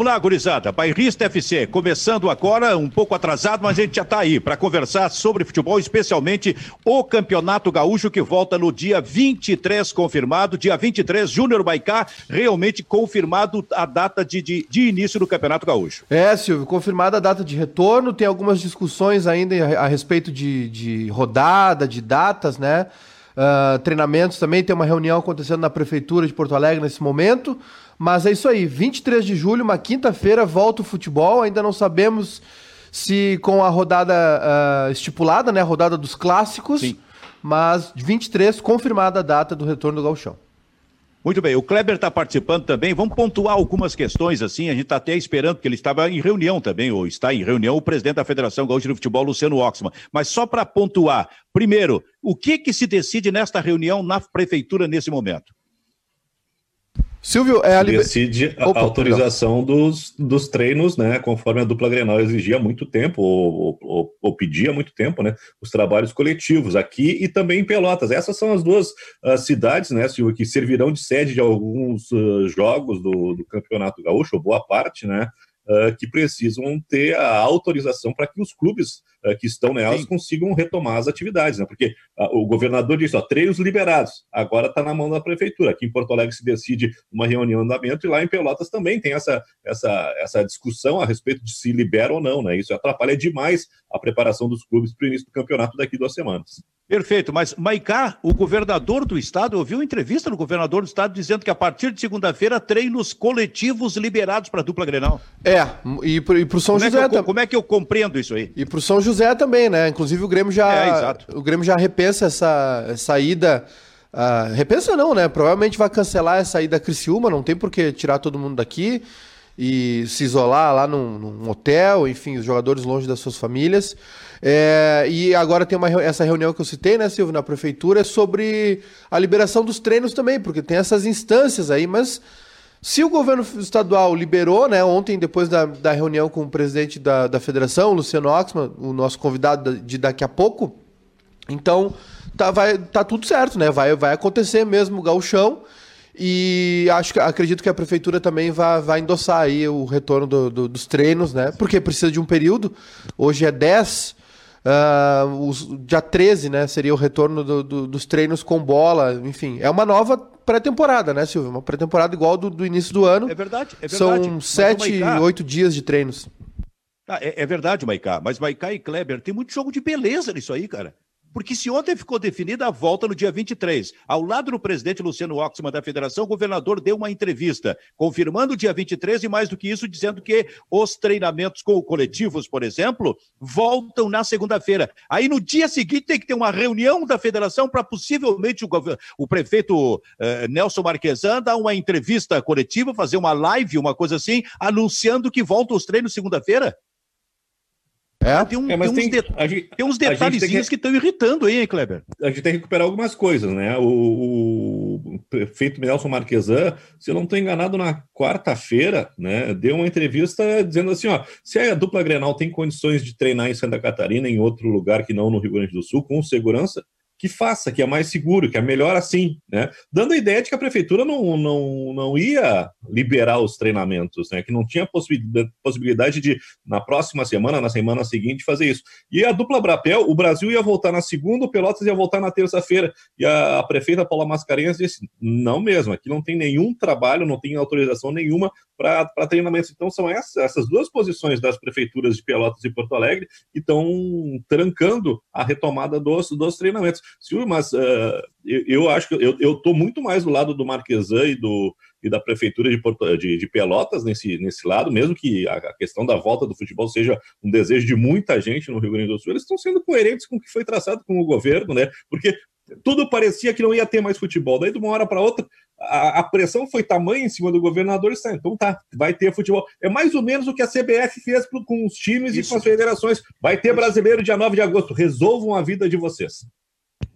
Vamos lá, gurizada. Bairrista FC, começando agora, um pouco atrasado, mas a gente já está aí para conversar sobre futebol, especialmente o Campeonato Gaúcho, que volta no dia 23, confirmado. Dia 23, Júnior Baicá, realmente confirmado a data de, de, de, início do Campeonato Gaúcho. É, Silvio, confirmada a data de retorno. Tem algumas discussões ainda a, respeito de, de rodada, de datas, né? Uh, treinamentos também. Tem uma reunião acontecendo na Prefeitura de Porto Alegre nesse momento. Mas é isso aí, 23 de julho, uma quinta-feira, volta o futebol. Ainda não sabemos se com a rodada uh, estipulada, né? A rodada dos clássicos. Sim. Mas 23, confirmada a data do retorno do Galchão. Muito bem, o Kleber está participando também. Vamos pontuar algumas questões assim. A gente está até esperando, porque ele estava em reunião também, ou está em reunião, o presidente da Federação Gaúcha de Futebol, Luciano Oxman. Mas só para pontuar, primeiro, o que, que se decide nesta reunião na prefeitura nesse momento? Silvio, é a liber... decide a Opa, autorização dos, dos treinos, né, conforme a dupla Grenal exigia há muito tempo, ou, ou, ou, pedia há muito tempo, né, os trabalhos coletivos aqui e também em Pelotas. Essas são as duas uh, cidades, né, Silvio, que servirão de sede de alguns uh, jogos do, do Campeonato Gaúcho, ou boa parte, né, uh, que precisam ter a autorização para que os clubes uh, que estão nelas Sim. consigam retomar as atividades, né? Porque uh, o governador disse, ó, treinos liberados, agora está na mão da prefeitura. Aqui em Porto Alegre se decide uma reunião de andamento e lá em Pelotas também tem essa, essa, essa discussão a respeito de se libera ou não, né? Isso atrapalha demais a preparação dos clubes para o início do campeonato daqui duas semanas. Perfeito, mas Maicá, o governador do estado, ouviu uma entrevista do governador do estado dizendo que a partir de segunda-feira treinos coletivos liberados para a dupla Grenal. É, e para o São como José é eu, Como é que eu compreendo isso aí? E para o São José também, né? Inclusive o Grêmio já, é, o Grêmio já repensa essa, ida. Uh, repensa não, né? Provavelmente vai cancelar essa ida a Criciúma, não tem por que tirar todo mundo daqui e se isolar lá num, num hotel, enfim, os jogadores longe das suas famílias. É, e agora tem uma, essa reunião que eu citei, né, Silvio, na prefeitura, sobre a liberação dos treinos também, porque tem essas instâncias aí, mas se o governo estadual liberou, né, ontem, depois da, da reunião com o presidente da, da federação, Luciano Oxman, o nosso convidado de daqui a pouco, então tá, vai, tá tudo certo, né? Vai, vai acontecer mesmo o gauchão. E acho que acredito que a prefeitura também vai, vai endossar aí o retorno do, do, dos treinos, né? Porque precisa de um período. Hoje é 10, uh, os, dia 13, né? Seria o retorno do, do, dos treinos com bola. Enfim, é uma nova pré-temporada, né, Silvio? Uma pré-temporada igual do, do início do ano. É verdade, é verdade. São sete, oito dias de treinos. Ah, é, é, verdade, Maicá. Mas Maicá e Kleber, tem muito jogo de beleza nisso aí, cara. Porque se ontem ficou definida a volta no dia 23, ao lado do presidente Luciano Oxman da federação, o governador deu uma entrevista, confirmando o dia 23 e mais do que isso, dizendo que os treinamentos coletivos, por exemplo, voltam na segunda-feira. Aí no dia seguinte tem que ter uma reunião da federação para possivelmente o, o prefeito eh, Nelson Marquesan dar uma entrevista coletiva, fazer uma live, uma coisa assim, anunciando que voltam os treinos segunda-feira. É? Tem, um, é, tem, uns, de... gente, tem uns detalhezinhos que estão irritando aí, hein, Kleber? A gente tem que recuperar algumas coisas, né? O, o prefeito Nelson Marquesan, se eu não estou enganado, na quarta-feira, né, deu uma entrevista dizendo assim: ó, se a dupla Grenal tem condições de treinar em Santa Catarina, em outro lugar que não no Rio Grande do Sul, com segurança, que faça, que é mais seguro, que é melhor assim, né? Dando a ideia de que a prefeitura não, não, não ia liberar os treinamentos, né? Que não tinha possibilidade de, na próxima semana, na semana seguinte, fazer isso. E a dupla Brapel, o Brasil ia voltar na segunda, o Pelotas ia voltar na terça-feira. E a, a, prefeita Paula Mascarenhas disse: não mesmo, aqui não tem nenhum trabalho, não tem autorização nenhuma para treinamentos. Então, são essas, essas duas posições das prefeituras de Pelotas e Porto Alegre que estão trancando a retomada dos, dos treinamentos. Silvio, mas uh, eu, eu, acho que eu estou muito mais do lado do Marquesan e, do, e da Prefeitura de, Porto, de, de, Pelotas nesse, nesse lado, mesmo que a, a, questão da volta do futebol seja um desejo de muita gente no Rio Grande do Sul, eles estão sendo coerentes com o que foi traçado com o governo, né? Porque tudo parecia que não ia ter mais futebol. Daí, de uma hora para outra, a, a, pressão foi tamanha em cima do governador. Está, então tá, vai ter futebol. É mais ou menos o que a CBF fez com os times Isso. e com as federações. Vai ter brasileiro dia 9 de agosto. Resolvam a vida de vocês.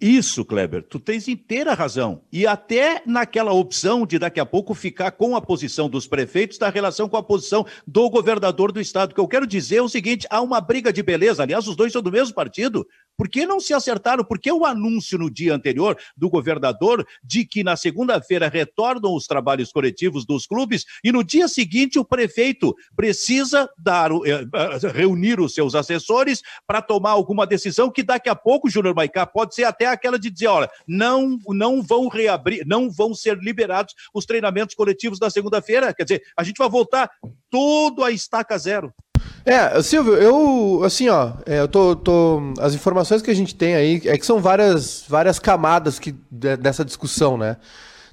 Isso, Kleber, tu tens inteira razão. E até naquela opção de daqui a pouco ficar com a posição dos prefeitos da relação com a posição do governador do estado. O que eu quero dizer é o seguinte: há uma briga de beleza. Aliás, os dois são do mesmo partido. Por que não se acertaram? Por que o anúncio no dia anterior do governador de que na segunda-feira retornam os trabalhos coletivos dos clubes e no dia seguinte o prefeito precisa dar, eh, eh, reunir os seus assessores para tomar alguma decisão que daqui a pouco, Júnior Maicá, pode ser até aquela de dizer, olha, não, não vão reabrir, não vão ser liberados os treinamentos coletivos da segunda-feira. Quer dizer, a gente vai voltar tudo a estaca zero. É, Silvio, eu, assim, ó, é, eu tô, tô, as informações que a gente tem aí é que são várias, várias camadas que, dessa discussão, né?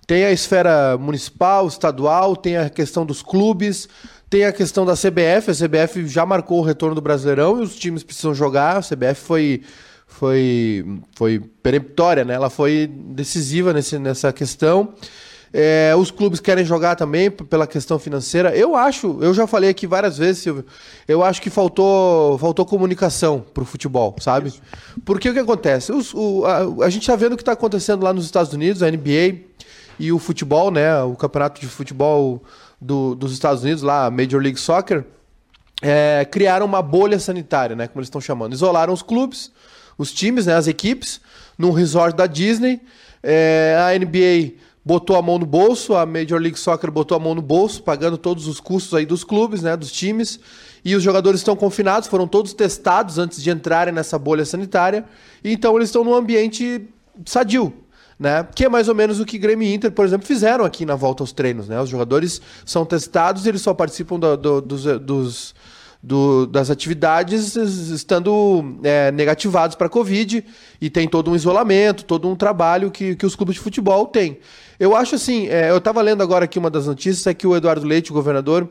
Tem a esfera municipal, estadual, tem a questão dos clubes, tem a questão da CBF. A CBF já marcou o retorno do Brasileirão e os times precisam jogar. A CBF foi, foi, foi peremptória, né? Ela foi decisiva nesse, nessa questão. É, os clubes querem jogar também pela questão financeira. Eu acho, eu já falei aqui várias vezes, Silvio, eu acho que faltou, faltou comunicação pro futebol, sabe? Isso. Porque o que acontece? Os, o, a, a, gente tá vendo o que está acontecendo lá nos Estados Unidos, a NBA e o futebol, né? O campeonato de futebol do, dos Estados Unidos, lá, a Major League Soccer, é, criaram uma bolha sanitária, né? Como eles estão chamando. Isolaram os clubes, os times, né? As equipes, num resort da Disney. É, a NBA botou a mão no bolso, a Major League Soccer botou a mão no bolso, pagando todos os custos aí dos clubes, né, dos times. E os jogadores estão confinados, foram todos testados antes de entrarem nessa bolha sanitária. Então eles estão num ambiente sadio, né? Que é mais ou menos o que Grêmio e Inter, por exemplo, fizeram aqui na volta aos treinos, né? Os jogadores são testados, eles só participam do, do, dos, dos do, das atividades estando é, negativados para a Covid e tem todo um isolamento, todo um trabalho que, que os clubes de futebol têm. Eu acho assim, é, eu estava lendo agora aqui uma das notícias, é que o Eduardo Leite, o governador,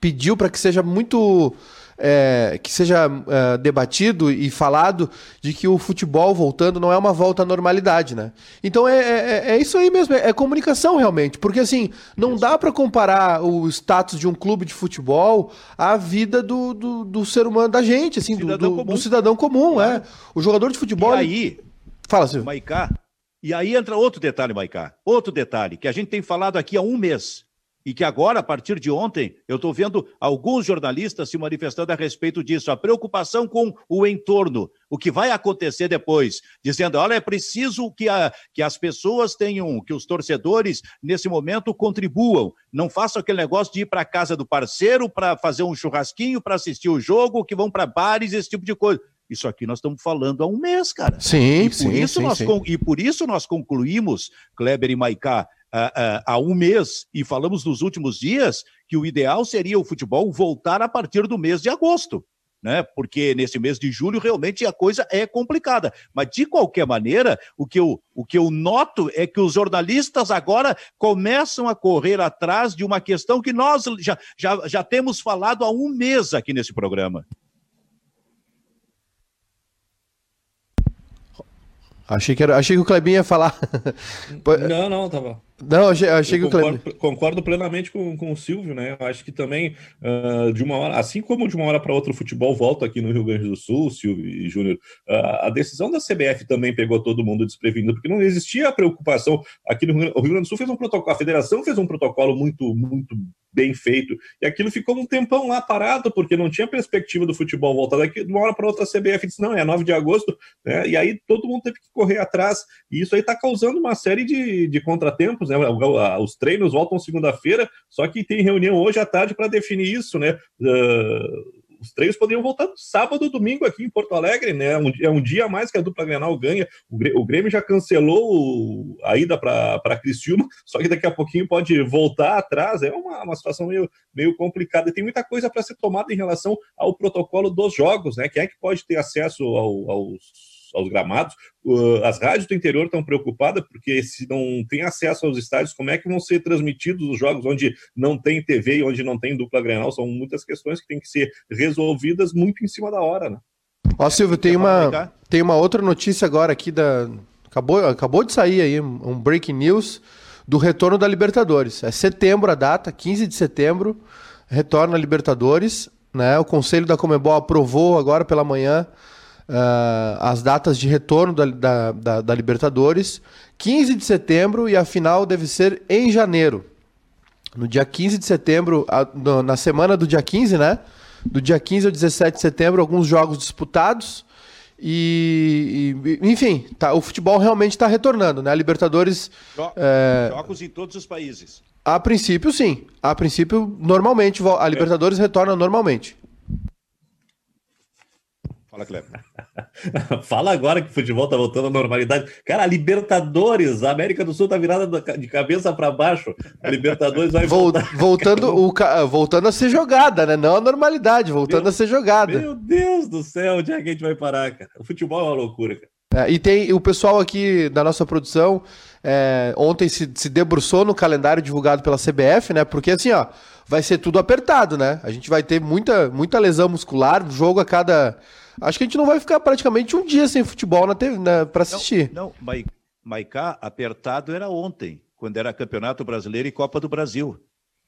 pediu para que seja muito é, que seja é, debatido e falado de que o futebol voltando não é uma volta à normalidade, né? Então é, é, é isso aí mesmo, é, é, comunicação realmente, porque assim não dá para comparar o status de um clube de futebol à vida do, do, do ser humano da gente, assim, cidadão do, do, do, cidadão comum, é. O jogador de futebol. E aí, fala, Silvio. Maicá. E aí entra outro detalhe, Maicá. Outro detalhe que a gente tem falado aqui há um mês e que agora, a partir de ontem, eu estou vendo alguns jornalistas se manifestando a respeito disso, a preocupação com o entorno, o que vai acontecer depois, dizendo, olha, é preciso que, a, que as pessoas tenham, que os torcedores, nesse momento, contribuam, não façam aquele negócio de ir para a casa do parceiro para fazer um churrasquinho, para assistir o jogo, que vão para bares, esse tipo de coisa. Isso aqui nós estamos falando há um mês, cara. Sim, e por sim, isso sim, nós sim. E por isso nós concluímos, Kleber e Maicá, há um mês, e falamos nos últimos dias, que o ideal seria o futebol voltar a partir do mês de agosto. Né? Porque nesse mês de julho realmente a coisa é complicada. Mas de qualquer maneira, o que eu, o que eu noto é que os jornalistas agora começam a correr atrás de uma questão que nós já, já, já temos falado há um mês aqui nesse programa. Achei que, era, achei que o Clebinho ia falar. não, não, tava. Não, achei, achei que concordo, o Clebinho. Concordo plenamente com, com o Silvio, né? Eu acho que também, uh, de uma hora, assim como de uma hora para outra o futebol volta aqui no Rio Grande do Sul, Silvio e Júnior, uh, a decisão da CBF também pegou todo mundo desprevenido, porque não existia a preocupação. Aqui no Rio, o Rio Grande do Sul fez um protocolo, a federação fez um protocolo muito, muito bem feito, e aquilo ficou um tempão lá parado, porque não tinha perspectiva do futebol voltar daqui, de uma hora para outra a CBF disse, não, é 9 de agosto, né? E aí todo mundo teve que correr atrás, e isso aí está causando uma série de, de contratempos, né? Os treinos voltam segunda-feira, só que tem reunião hoje à tarde para definir isso, né? Uh, os treinos poderiam voltar sábado domingo aqui em Porto Alegre, né? É um, é um dia a mais que a dupla Grenal ganha. O Grêmio já cancelou a ida para Criciúma, só que daqui a pouquinho pode voltar atrás. É uma, uma situação meio, meio complicada. E tem muita coisa para ser tomada em relação ao protocolo dos jogos, né? Quem é que pode ter acesso ao, aos aos gramados. as rádios do interior estão preocupadas porque se não tem acesso aos estádios, como é que vão ser transmitidos os jogos onde não tem TV e onde não tem dupla Grenal? São muitas questões que têm que ser resolvidas muito em cima da hora, né? Ó, Silvio, tem uma, tem uma outra notícia agora aqui da. Acabou, acabou de sair aí um breaking news do retorno da Libertadores. É setembro a data, 15 de setembro, retorna a Libertadores. Né? O Conselho da Comebol aprovou agora pela manhã uh, as datas de retorno da, da, da, da, Libertadores. 15 de setembro e a final deve ser em janeiro. No dia 15 de setembro, a, no, na semana do dia 15, né? Do dia 15 ao 17 de setembro, alguns jogos disputados. E e, enfim, tá, o futebol realmente está retornando, né? A Libertadores. Jo é... Jogos em todos os países. A princípio, sim. A princípio, normalmente, a Libertadores é. retorna normalmente. Fala, Cleber. Fala agora que o futebol tá voltando à normalidade. Cara, a Libertadores, a América do Sul tá virada de cabeça para baixo. A Libertadores vai voltar. Voltando, o, voltando a ser jogada, né? Não a normalidade, voltando meu, a ser jogada. Meu Deus do céu, onde é que a gente vai parar, cara? O futebol é uma loucura, cara. É, e tem o pessoal aqui da nossa produção é, ontem se, se debruçou no calendário divulgado pela CBF, né? Porque assim, ó, vai ser tudo apertado, né? A gente vai ter muita, muita lesão muscular, jogo a cada Acho que a gente não vai ficar praticamente um dia sem futebol na TV, né, para assistir. Não, não Maicá, apertado era ontem, quando era Campeonato Brasileiro e Copa do Brasil.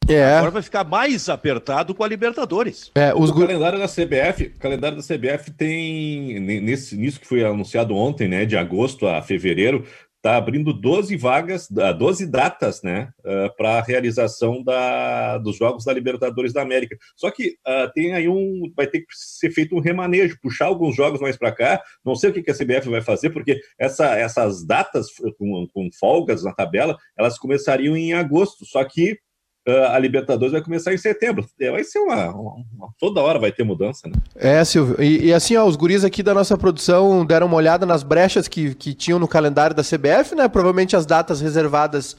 É. Agora vai ficar mais apertado com a Libertadores. É, os... O calendário da CBF, o calendário da CBF tem nesse nisso que foi anunciado ontem, né, de agosto a fevereiro, está abrindo 12 vagas, 12 datas, né, uh, para a realização da, dos Jogos da Libertadores da América. Só que uh, tem aí um, vai ter que ser feito um remanejo, puxar alguns jogos mais para cá. Não sei o que, que a CBF vai fazer, porque essa, essas datas com, com folgas na tabela, elas começariam em agosto. Só que a Libertadores vai começar em setembro. É, vai ser uma, uma, uma, Toda hora vai ter mudança, né? É, Silvio. E, e, assim, ó, os guris aqui da nossa produção deram uma olhada nas brechas que, que tinham no calendário da CBF, né? Provavelmente as datas reservadas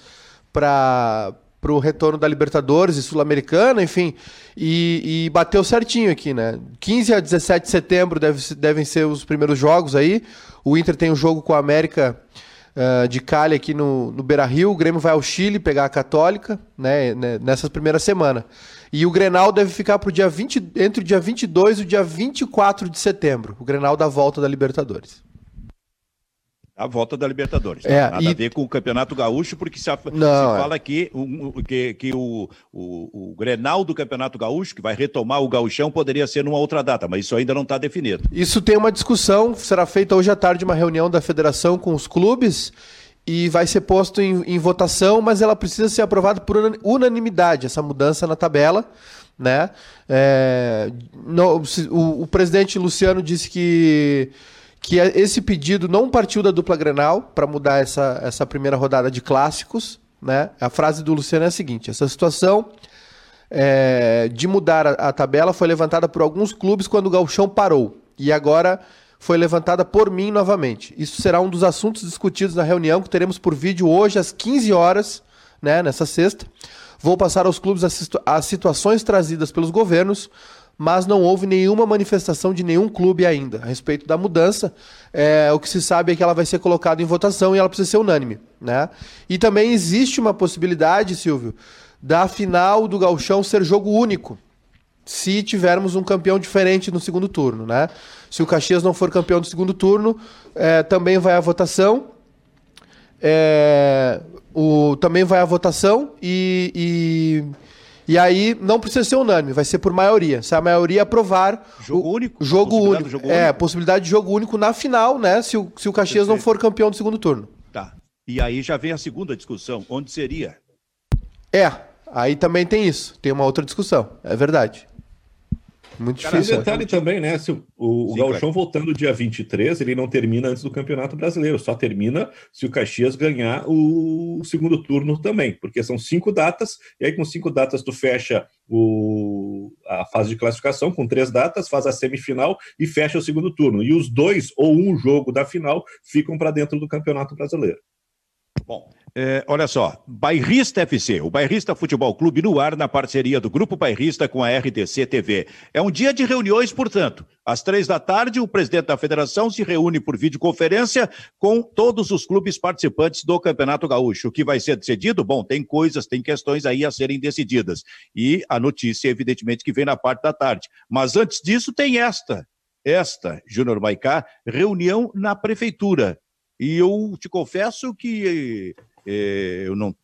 para para o retorno da Libertadores e Sul-Americana, enfim, e, e, bateu certinho aqui, né? 15 a 17 de setembro deve, devem ser os primeiros jogos aí. O Inter tem um jogo com a América uh, de Cali aqui no, no Beira Rio. O Grêmio vai ao Chile pegar a Católica né, né nessa primeira semana. E o Grenal deve ficar pro dia 20, entre o dia 22 e o dia 24 de setembro. O Grenal da volta da Libertadores. A volta da Libertadores. É, Nada e... a ver com o Campeonato Gaúcho, porque se, a, Não, se é. fala que, o, que, que o, o, o, Grenal do Campeonato Gaúcho, que vai retomar o gauchão, poderia ser numa outra data, mas isso ainda não está definido. Isso tem uma discussão, será feita hoje à tarde uma reunião da federação com os clubes e vai ser posto em, em votação, mas ela precisa ser aprovada por unanimidade, essa mudança na tabela. Né? É, o, o presidente Luciano disse que que é, esse pedido não partiu da dupla Grenal para mudar essa, essa primeira rodada de clássicos. Né? A frase do Luciano é a seguinte: essa situação é, de mudar a, a, tabela foi levantada por alguns clubes quando o Galchão parou. E agora foi levantada por mim novamente. Isso será um dos assuntos discutidos na reunião que teremos por vídeo hoje às 15 horas, né, nessa sexta. Vou passar aos clubes as, situ as situações trazidas pelos governos mas não houve nenhuma manifestação de nenhum clube ainda a respeito da mudança. É, o que se sabe é que ela vai ser colocada em votação e ela precisa ser unânime. Né? E também existe uma possibilidade, Silvio, da final do Galchão ser jogo único. Se tivermos um campeão diferente no segundo turno, né? Se o Caxias não for campeão do segundo turno, é, também vai à votação. É, o, também vai à votação e, e e aí não precisa ser unânime, vai ser por maioria. Se a maioria aprovar. Jogo o, único? Jogo único. Jogo é, único. possibilidade de jogo único na final, né? Se o, se o Caxias Perfeito. não for campeão do segundo turno. Tá. E aí já vem a segunda discussão. Onde seria? É, aí também tem isso. Tem uma outra discussão. É verdade. Muito Cara, difícil. Um detalhe também, né? Se o, o Sim, Gauchão voltando dia 23, ele não termina antes do Campeonato Brasileiro, só termina se o Caxias ganhar o segundo turno também, porque são cinco datas, e aí com cinco datas tu fecha o, a fase de classificação com três datas, faz a semifinal e fecha o segundo turno. E os dois ou um jogo da final ficam para dentro do Campeonato Brasileiro. Bom, é, olha só, Bairrista FC, o Bairrista Futebol Clube no ar na parceria do Grupo Bairrista com a RTC TV. É um dia de reuniões, portanto. Às três da tarde, o presidente da federação se reúne por videoconferência com todos os clubes participantes do Campeonato Gaúcho. O que vai ser decidido? Bom, tem coisas, tem questões aí a serem decididas. E a notícia, evidentemente, que vem na parte da tarde. Mas antes disso, tem esta, esta, Júnior Maicá, reunião na prefeitura. E eu te confesso que eu não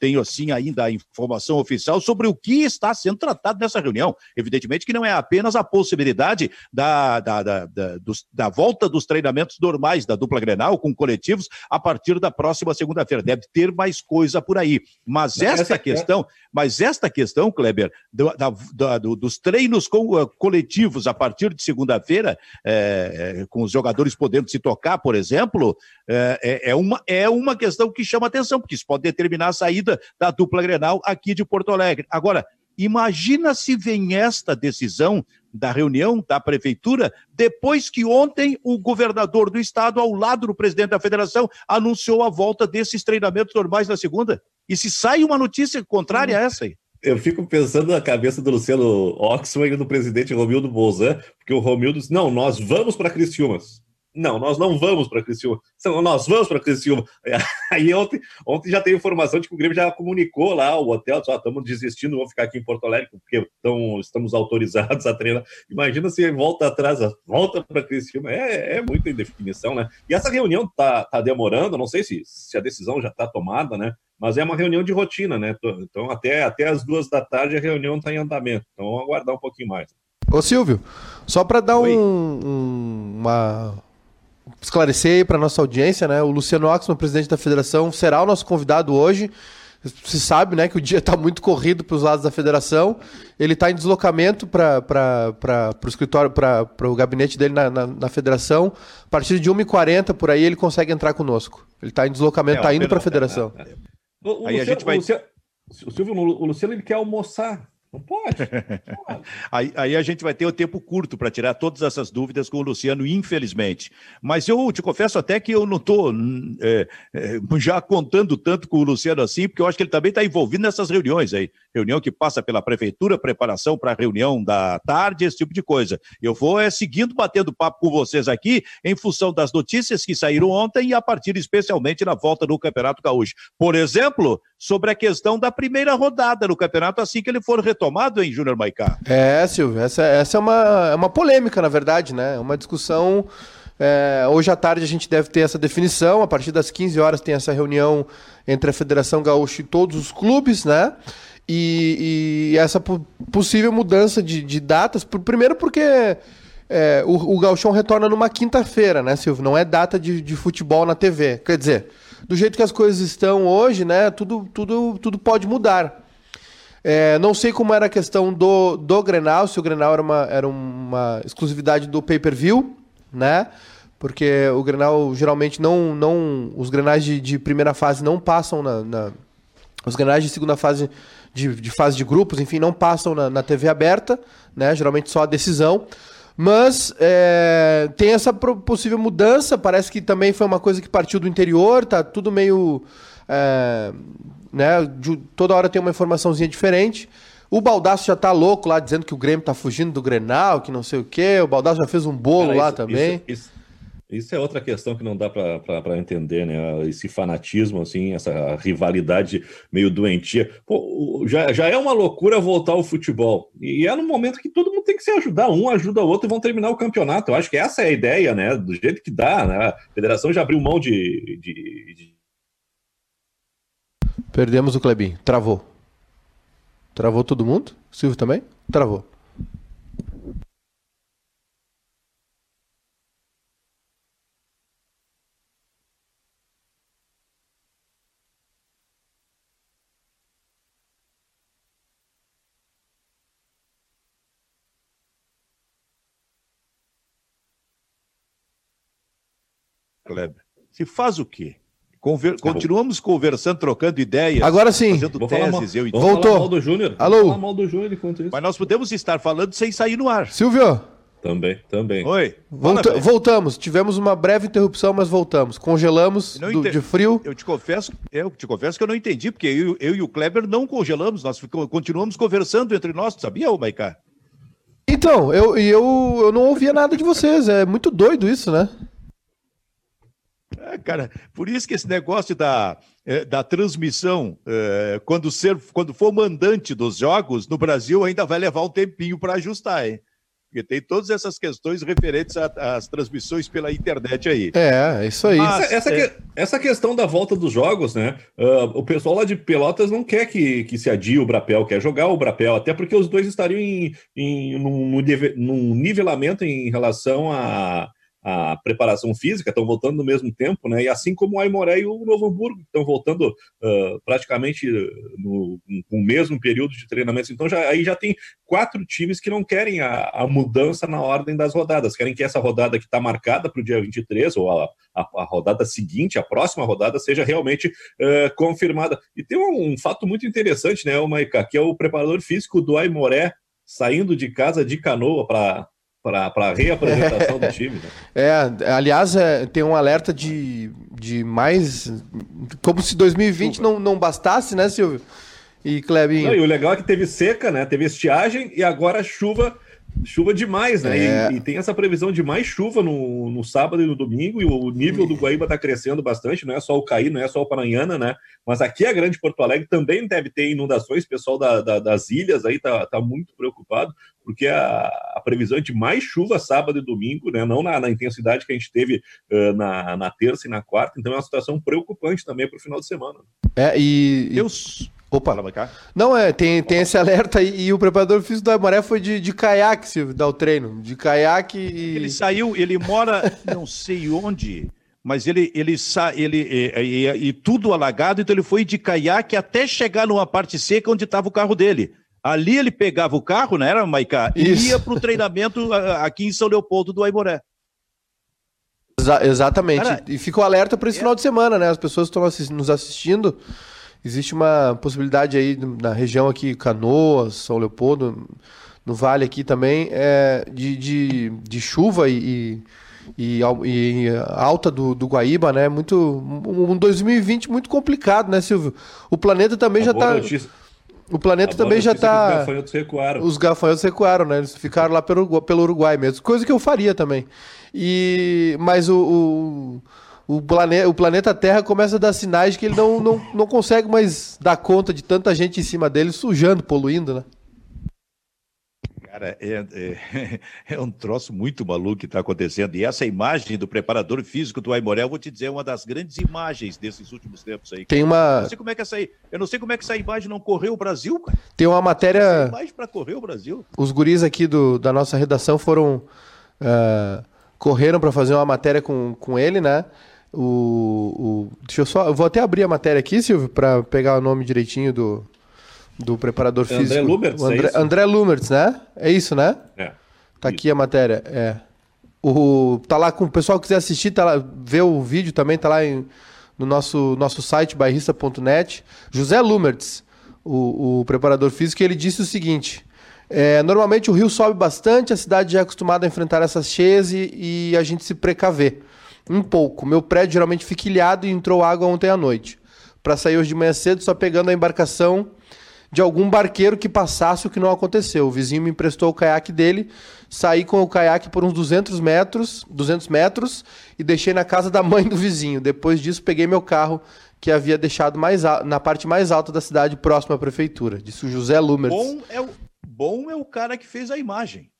tenho assim ainda a informação oficial sobre o que está sendo tratado nessa reunião. Evidentemente que não é apenas a possibilidade da, da, da, da, dos, da volta dos treinamentos normais da dupla Grenal com coletivos a partir da próxima segunda-feira. Deve ter mais coisa por aí. Mas esta é questão, mas esta questão, Kleber, do, da, do, dos treinos com, uh, coletivos a partir de segunda-feira, é, com os jogadores podendo se tocar, por exemplo, é, é, uma, é uma questão que chama atenção, porque isso pode determinar a saída da dupla Grenal aqui de Porto Alegre. Agora, imagina se vem esta decisão da reunião da prefeitura, depois que ontem o governador do estado, ao lado do presidente da federação, anunciou a volta desses treinamentos normais na segunda. E se sai uma notícia contrária a essa aí? Eu fico pensando na cabeça do Luciano Oxman e do presidente Romildo Bolzan, porque o Romildo disse, não, nós vamos para Cristiumas. Não, nós não vamos para Criciúma. Nós vamos para Criciúma. Aí ontem, ontem já tem informação de que o Grêmio já comunicou lá o hotel, só estamos desistindo, vamos ficar aqui em Porto Alegre, porque tão, estamos autorizados a treinar. Imagina se volta atrás, volta para Criciúma. É, é muita indefinição, né? E essa reunião tá, tá demorando, não sei se, se a decisão já está tomada, né? Mas é uma reunião de rotina, né? Então, até, até as duas da tarde a reunião está em andamento. Então, vamos aguardar um pouquinho mais. Ô Silvio, só para dar um, um, uma esclarecer aí para nossa audiência, né? O Luciano Oxman, presidente da federação, será o nosso convidado hoje. Se sabe, né, que o dia está muito corrido para os lados da federação. Ele está em deslocamento para o escritório, para o gabinete dele na, na, na, federação. A partir de 1h40 por aí ele consegue entrar conosco. Ele está em deslocamento, está é, indo para a federação. É, é. O, o, aí Luciano, a gente vai... o Luciano, o Silvio, o Luciano ele quer almoçar não pode. aí, aí, a gente vai ter o tempo curto para tirar todas essas dúvidas com o Luciano, infelizmente. Mas eu te confesso até que eu não estou é, é, já contando tanto com o Luciano assim, porque eu acho que ele também está envolvido nessas reuniões aí. Reunião que passa pela prefeitura, preparação para a reunião da tarde, esse tipo de coisa. Eu vou é, seguindo batendo papo com vocês aqui, em função das notícias que saíram ontem e a partir especialmente na volta do Campeonato Gaúcho. Por exemplo, sobre a questão da primeira rodada no campeonato, assim que ele for retomado, em Júnior Maicá? É, Silvio, essa, essa é, uma, é uma polêmica, na verdade, né? É uma discussão. É, hoje à tarde a gente deve ter essa definição. A partir das 15 horas tem essa reunião entre a Federação Gaúcha e todos os clubes, né? E, e essa possível mudança de, de datas, primeiro porque é, o, o Gauchão retorna numa quinta-feira, né, Silvio? Não é data de, de futebol na TV. Quer dizer, do jeito que as coisas estão hoje, né, tudo, tudo, tudo pode mudar. É, não sei como era a questão do, do Grenal, se o Grenal era uma, era uma exclusividade do pay-per-view, né? Porque o Grenal geralmente não. não os Grenais de, de primeira fase não passam na, na. os Grenais de segunda fase, de, de fase de grupos, enfim, não passam na, na TV aberta, né? Geralmente só a decisão. Mas é, tem essa possível mudança, parece que também foi uma coisa que partiu do interior, tá tudo meio. É, né, de, toda hora tem uma informaçãozinha diferente. O Baldaço já tá louco lá, dizendo que o Grêmio tá fugindo do Grenal, que não sei o quê. O Baldaço já fez um bolo Cara, lá isso, também. Isso, isso, isso, é outra questão que não dá para entender, né? Esse fanatismo, assim, essa rivalidade meio doentia. Pô, já, já é uma loucura voltar ao futebol. E é no momento que todo mundo tem que se ajudar. Um ajuda o outro e vão terminar o campeonato. Eu acho que essa é a ideia, né? Do jeito que dá, né? A federação já abriu mão de... de, de... Perdemos o Clebinho. Travou. Travou todo mundo? Silvio também? Travou. Kleber. Se faz o quê? Conver... Continuamos conversando, trocando ideias. Agora sim. Fazendo Vou teses, mal... eu Voltou. Mal do Júnior. Alô. mal do Júnior enquanto isso. Mas nós podemos estar falando sem sair no ar. Silvio. Também, também. Oi. Volta... voltamos. Tivemos uma breve interrupção, mas voltamos. Congelamos do... de frio. Eu te confesso, eu te confesso que eu não entendi, porque eu, eu e o Kleber não congelamos, nós continuamos conversando entre nós, sabia, Maicá? Então, eu, eu, eu não ouvia nada de vocês. É muito doido isso, né? É, cara, por isso que esse negócio da, é, da transmissão, é, quando, ser, quando for mandante dos jogos, no Brasil ainda vai levar um tempinho para ajustar, hein? Porque tem todas essas questões referentes às transmissões pela internet aí. É, é isso aí. Mas, essa, é... essa, questão da volta dos jogos, né? Uh, o pessoal lá de Pelotas não quer que, que se adie o Brapel, quer jogar o Brapel, até porque os dois estariam em, em, num, num nivelamento em relação a a preparação física, estão voltando no mesmo tempo, né? E assim como o Aimoré e o Novo Hamburgo estão voltando uh, praticamente no, com o mesmo período de treinamentos. Então já, aí já tem quatro times que não querem a, a mudança na ordem das rodadas, querem que essa rodada que está marcada para o dia 23, ou a, a, a, rodada seguinte, a próxima rodada, seja realmente uh, confirmada. E tem um, um, fato muito interessante, né, Maica, que é o preparador físico do Aimoré saindo de casa de canoa para para a reapresentação do time. Né? É, aliás, é, tem um alerta de, de mais. Como se 2020 não, não bastasse, né, Silvio? E Clebinho. Não, e o legal é que teve seca, né? Teve estiagem e agora chuva chuva demais, né? É. E, e, tem essa previsão de mais chuva no, no sábado e no domingo, e o nível do Guaíba está crescendo bastante, não é só o Caí, não é só o Paranhana, né? Mas aqui a Grande Porto Alegre também deve ter inundações, o pessoal da, da, das ilhas aí tá, tá muito preocupado, porque a, a, previsão é de mais chuva sábado e domingo, né? Não na, na intensidade que a gente teve uh, na, na terça e na quarta, então é uma situação preocupante também para o final de semana. É, e. Eu... Opa. Não, é, tem, tem esse alerta aí, e o preparador físico da Maré foi de, de caiaque, Silvio, dar o treino. De caiaque e. Ele saiu, ele mora não sei onde, mas ele, ele, sa, ele e, e, e, tudo alagado, então ele foi de caiaque até chegar numa parte seca onde estava o carro dele. Ali ele pegava o carro, né, era, Maicá? E ia para o treinamento aqui em São Leopoldo do Aimoré. Exa exatamente. Cara, e ficou alerta para esse é... final de semana, né? As pessoas estão nos assistindo Existe uma possibilidade aí na região aqui, Canoas, São Leopoldo, no vale aqui também, é, de, de, de chuva e, e, e, alta do, do Guaíba, né? Muito, um 2020 muito complicado, né, Silvio? O planeta também a já está... O planeta também já está. Os gafanhotos recuaram. Os gafanhotos recuaram, né? Eles ficaram lá pelo, pelo Uruguai mesmo. Coisa que eu faria também. E... Mas o, o o, plane o planeta Terra começa a dar sinais que ele não, não, não consegue mais dar conta de tanta gente em cima dele, sujando, poluindo, né? Cara, é, é, é, um troço muito maluco que está acontecendo. E essa imagem do preparador físico do Aimoré, eu vou te dizer, é uma das grandes imagens desses últimos tempos aí. Tem uma. Eu não sei como é que essa, eu não sei como é que essa imagem não correu o Brasil, cara. Tem uma matéria. Essa imagem para correr o Brasil. Os guris aqui do, da nossa redação foram. Uh, correram para fazer uma matéria com, com ele, né? O, o, deixa eu só. Eu vou até abrir a matéria aqui, Silvio, para pegar o nome direitinho do, do preparador é físico. André Lumertz, André, é André Lumertz, né? É isso, né? É. Tá isso. aqui a matéria. É. O, tá lá com o pessoal que quiser assistir, tá lá, ver o vídeo também, tá lá em, no nosso, nosso site, bairrista.net. José Lumertz, o, o preparador físico, ele disse o seguinte. É, normalmente o rio sobe bastante, a cidade já é acostumada a enfrentar essas cheias e, e a gente se precaver. Um pouco. Meu prédio geralmente fica ilhado e entrou água ontem à noite. Para sair hoje de manhã cedo, só pegando a embarcação de algum barqueiro que passasse o que não aconteceu. O vizinho me emprestou o caiaque dele, saí com o caiaque por uns 200 metros, 200 metros e deixei na casa da mãe do vizinho. Depois disso, peguei meu carro que havia deixado mais na parte mais alta da cidade, próximo à prefeitura. Disse o José Lumertz. Bom é o, bom é o cara que fez a imagem.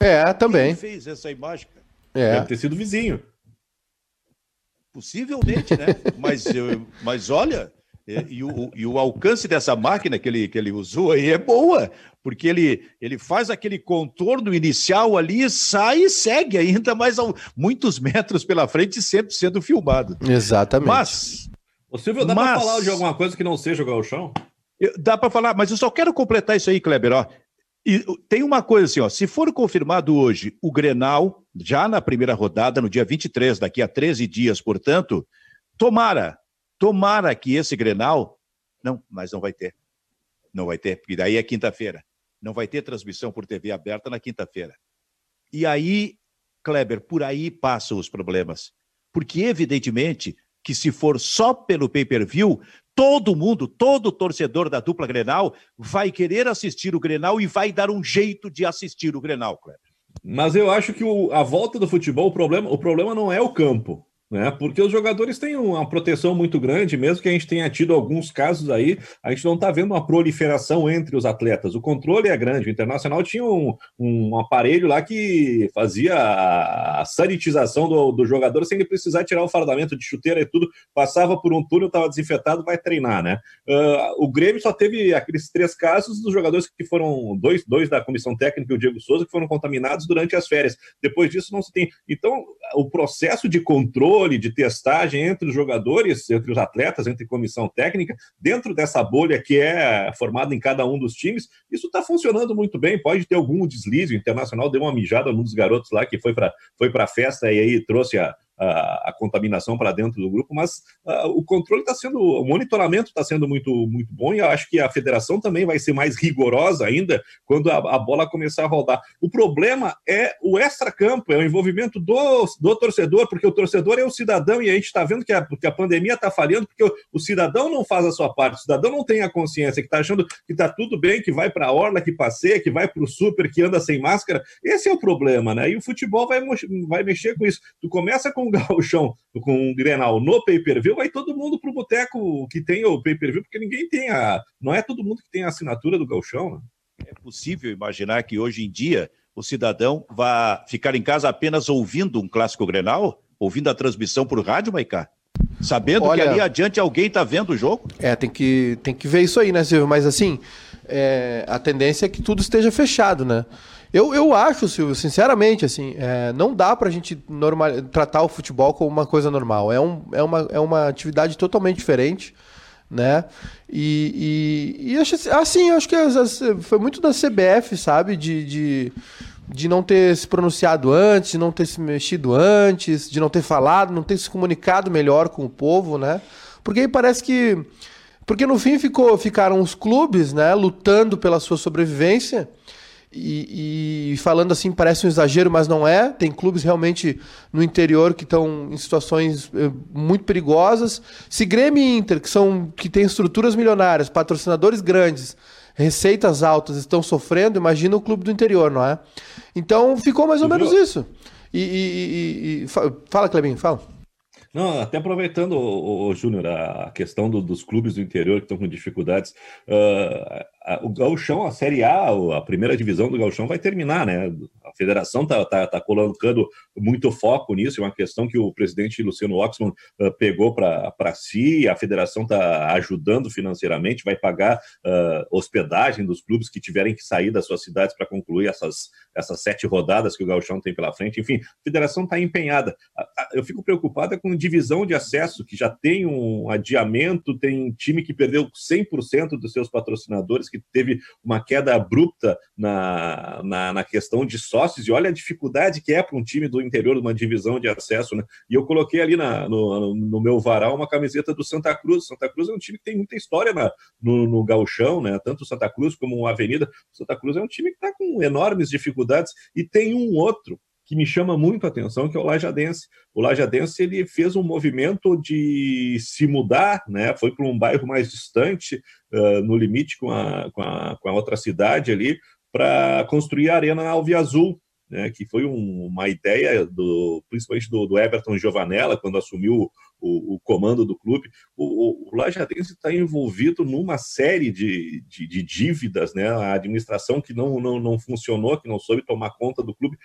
É, também. Quem fez essa imagem, cara? É. Deve ter sido vizinho. Possivelmente, né? mas, eu, mas olha, e, o, e o alcance dessa máquina que ele, que ele usou aí é boa, porque ele, ele faz aquele contorno inicial ali, sai e segue ainda mais muitos metros pela frente, sempre sendo filmado. Exatamente. Mas. O Silvio, dá mas, para falar de alguma coisa que não seja o chão? Dá para falar, mas eu só quero completar isso aí, Kleber. Ó. E tem uma coisa assim, ó, se for confirmado hoje o Grenal, já na primeira rodada, no dia 23, daqui a 13 dias, portanto, tomara, tomara que esse Grenal. Não, mas não vai ter. Não vai ter, porque daí é quinta-feira. Não vai ter transmissão por TV aberta na quinta-feira. E aí, Kleber, por aí passam os problemas. Porque, evidentemente, que se for só pelo pay-per-view, todo mundo, todo torcedor da dupla Grenal vai querer assistir o Grenal e vai dar um jeito de assistir o Grenal, Kleber. Mas eu acho que o, a volta do futebol, o problema, o problema não é o campo. Né? Porque os jogadores têm uma proteção muito grande, mesmo que a gente tenha tido alguns casos aí, a gente não está vendo uma proliferação entre os atletas. O controle é grande. O Internacional tinha um, um aparelho lá que fazia a sanitização do, do jogador sem ele precisar tirar o fardamento de chuteira e tudo, passava por um túnel, estava desinfetado, vai treinar, né? Uh, o Grêmio só teve aqueles três casos dos jogadores que foram dois, dois da comissão técnica e o Diego Souza que foram contaminados durante as férias. Depois disso não se tem. Então, o processo de controle controle, de testagem entre os jogadores, entre os atletas, entre comissão técnica, dentro dessa bolha que é formada em cada um dos times, isso está funcionando muito bem. Pode ter algum deslize. O Internacional deu uma mijada num dos garotos lá que foi para foi a festa e aí trouxe a, a, contaminação para dentro do grupo, mas uh, o controle está sendo, o monitoramento está sendo muito, muito bom e eu acho que a federação também vai ser mais rigorosa ainda quando a, a bola começar a rodar. O problema é o extra-campo, é o envolvimento do, do torcedor, porque o torcedor é o cidadão e a gente está vendo que a, que a pandemia está falhando porque o, o, cidadão não faz a sua parte, o cidadão não tem a consciência, que está achando que está tudo bem, que vai para a orla, que passeia, que vai para o super, que anda sem máscara. Esse é o problema, né? E o futebol vai, vai mexer com isso. Tu começa com gauchão com o Grenal no pay-per-view, vai todo mundo pro boteco que tem o pay-per-view, porque ninguém tem a... Não é todo mundo que tem a assinatura do gauchão, né? É possível imaginar que hoje em dia o cidadão vá ficar em casa apenas ouvindo um clássico Grenal? Ouvindo a transmissão por rádio, Maicá? Sabendo Olha, que ali adiante alguém está vendo o jogo? É, tem que, tem que ver isso aí, né, Silvio? Mas assim, é, a tendência é que tudo esteja fechado, né? Eu, eu acho, Silvio, sinceramente, assim, é, não dá pra gente normal, tratar o futebol como uma coisa normal. É, um, é, uma, é uma atividade totalmente diferente, né? E, e, e assim, acho que foi muito da CBF, sabe? De, de, de não ter se pronunciado antes, de não ter se mexido antes, de não ter falado, não ter se comunicado melhor com o povo, né? Porque aí parece que. Porque no fim ficou, ficaram os clubes, né, lutando pela sua sobrevivência e, e, falando assim parece um exagero, mas não é. Tem clubes realmente no interior que estão em situações eh, muito perigosas. Se Grêmio e Inter, que são que têm estruturas milionárias, patrocinadores grandes, receitas altas, estão sofrendo, imagina o clube do interior, não é? Então ficou mais ou menos isso. E, e, e fala, Clebinho, fala. Não, até aproveitando, o, o Júnior, a questão do, dos clubes do interior que estão com dificuldades, uh, o Gauchão, a Série A, a primeira divisão do Gauchão vai terminar, né? A federação está tá, tá colocando muito foco nisso, é uma questão que o presidente Luciano Oxman uh, pegou para si, a federação está ajudando financeiramente, vai pagar uh, hospedagem dos clubes que tiverem que sair das suas cidades para concluir essas, essas sete rodadas que o Gauchão tem pela frente. Enfim, a federação está empenhada. Eu fico preocupada com divisão de acesso, que já tem um adiamento, tem time que perdeu 100% dos seus patrocinadores que teve uma queda abrupta na, na, na, questão de sócios, e olha a dificuldade que é para um time do interior de uma divisão de acesso, né? E eu coloquei ali na, no, no meu varal uma camiseta do Santa Cruz. Santa Cruz é um time que tem muita história na, no, no gauchão, né? Tanto o Santa Cruz como o Avenida. O Santa Cruz é um time que está com enormes dificuldades, e tem um outro que me chama muito a atenção, que é o Lajadense. O Lajadense ele fez um movimento de se mudar, né? foi para um bairro mais distante, uh, no limite com a, com, a, com a outra cidade ali, para construir a Arena Alviazul, né, que foi um, uma ideia do, principalmente do, do, Everton Giovanella, quando assumiu o, o comando do clube. O, o, o Lajadense está envolvido numa série de, de, de, dívidas, né, a administração que não, não, não funcionou, que não soube tomar conta do clube,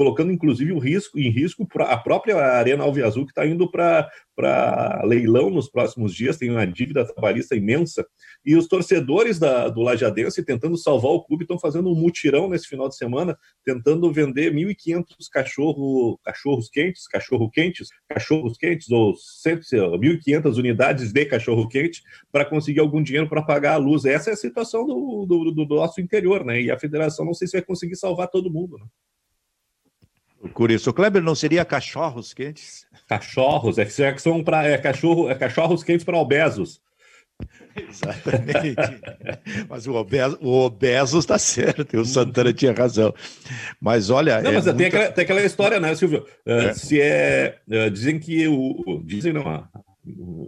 colocando inclusive o risco em risco a própria Arena Alviazul que está indo para leilão nos próximos dias, tem uma dívida trabalhista imensa, e os torcedores da, do Lajadense tentando salvar o clube estão fazendo um mutirão nesse final de semana, tentando vender 1.500 cachorro, cachorros quentes, cachorro quentes, cachorros quentes, ou 1.500 unidades de cachorro quente para conseguir algum dinheiro para pagar a luz. Essa é a situação do, do, do, nosso interior, né? E a federação não sei se vai conseguir salvar todo mundo, né? Por isso, o Kleber não seria cachorros quentes? Cachorros, é que são para é cachorro, é cachorros quentes para obesos. Exatamente. mas o obeso, o obeso está certo, o Santana tinha razão. Mas olha. Não, é mas muita... tem, aquela, tem aquela história, né, Silvio? Uh, é. Se é. Uh, dizem que o. Dizem não.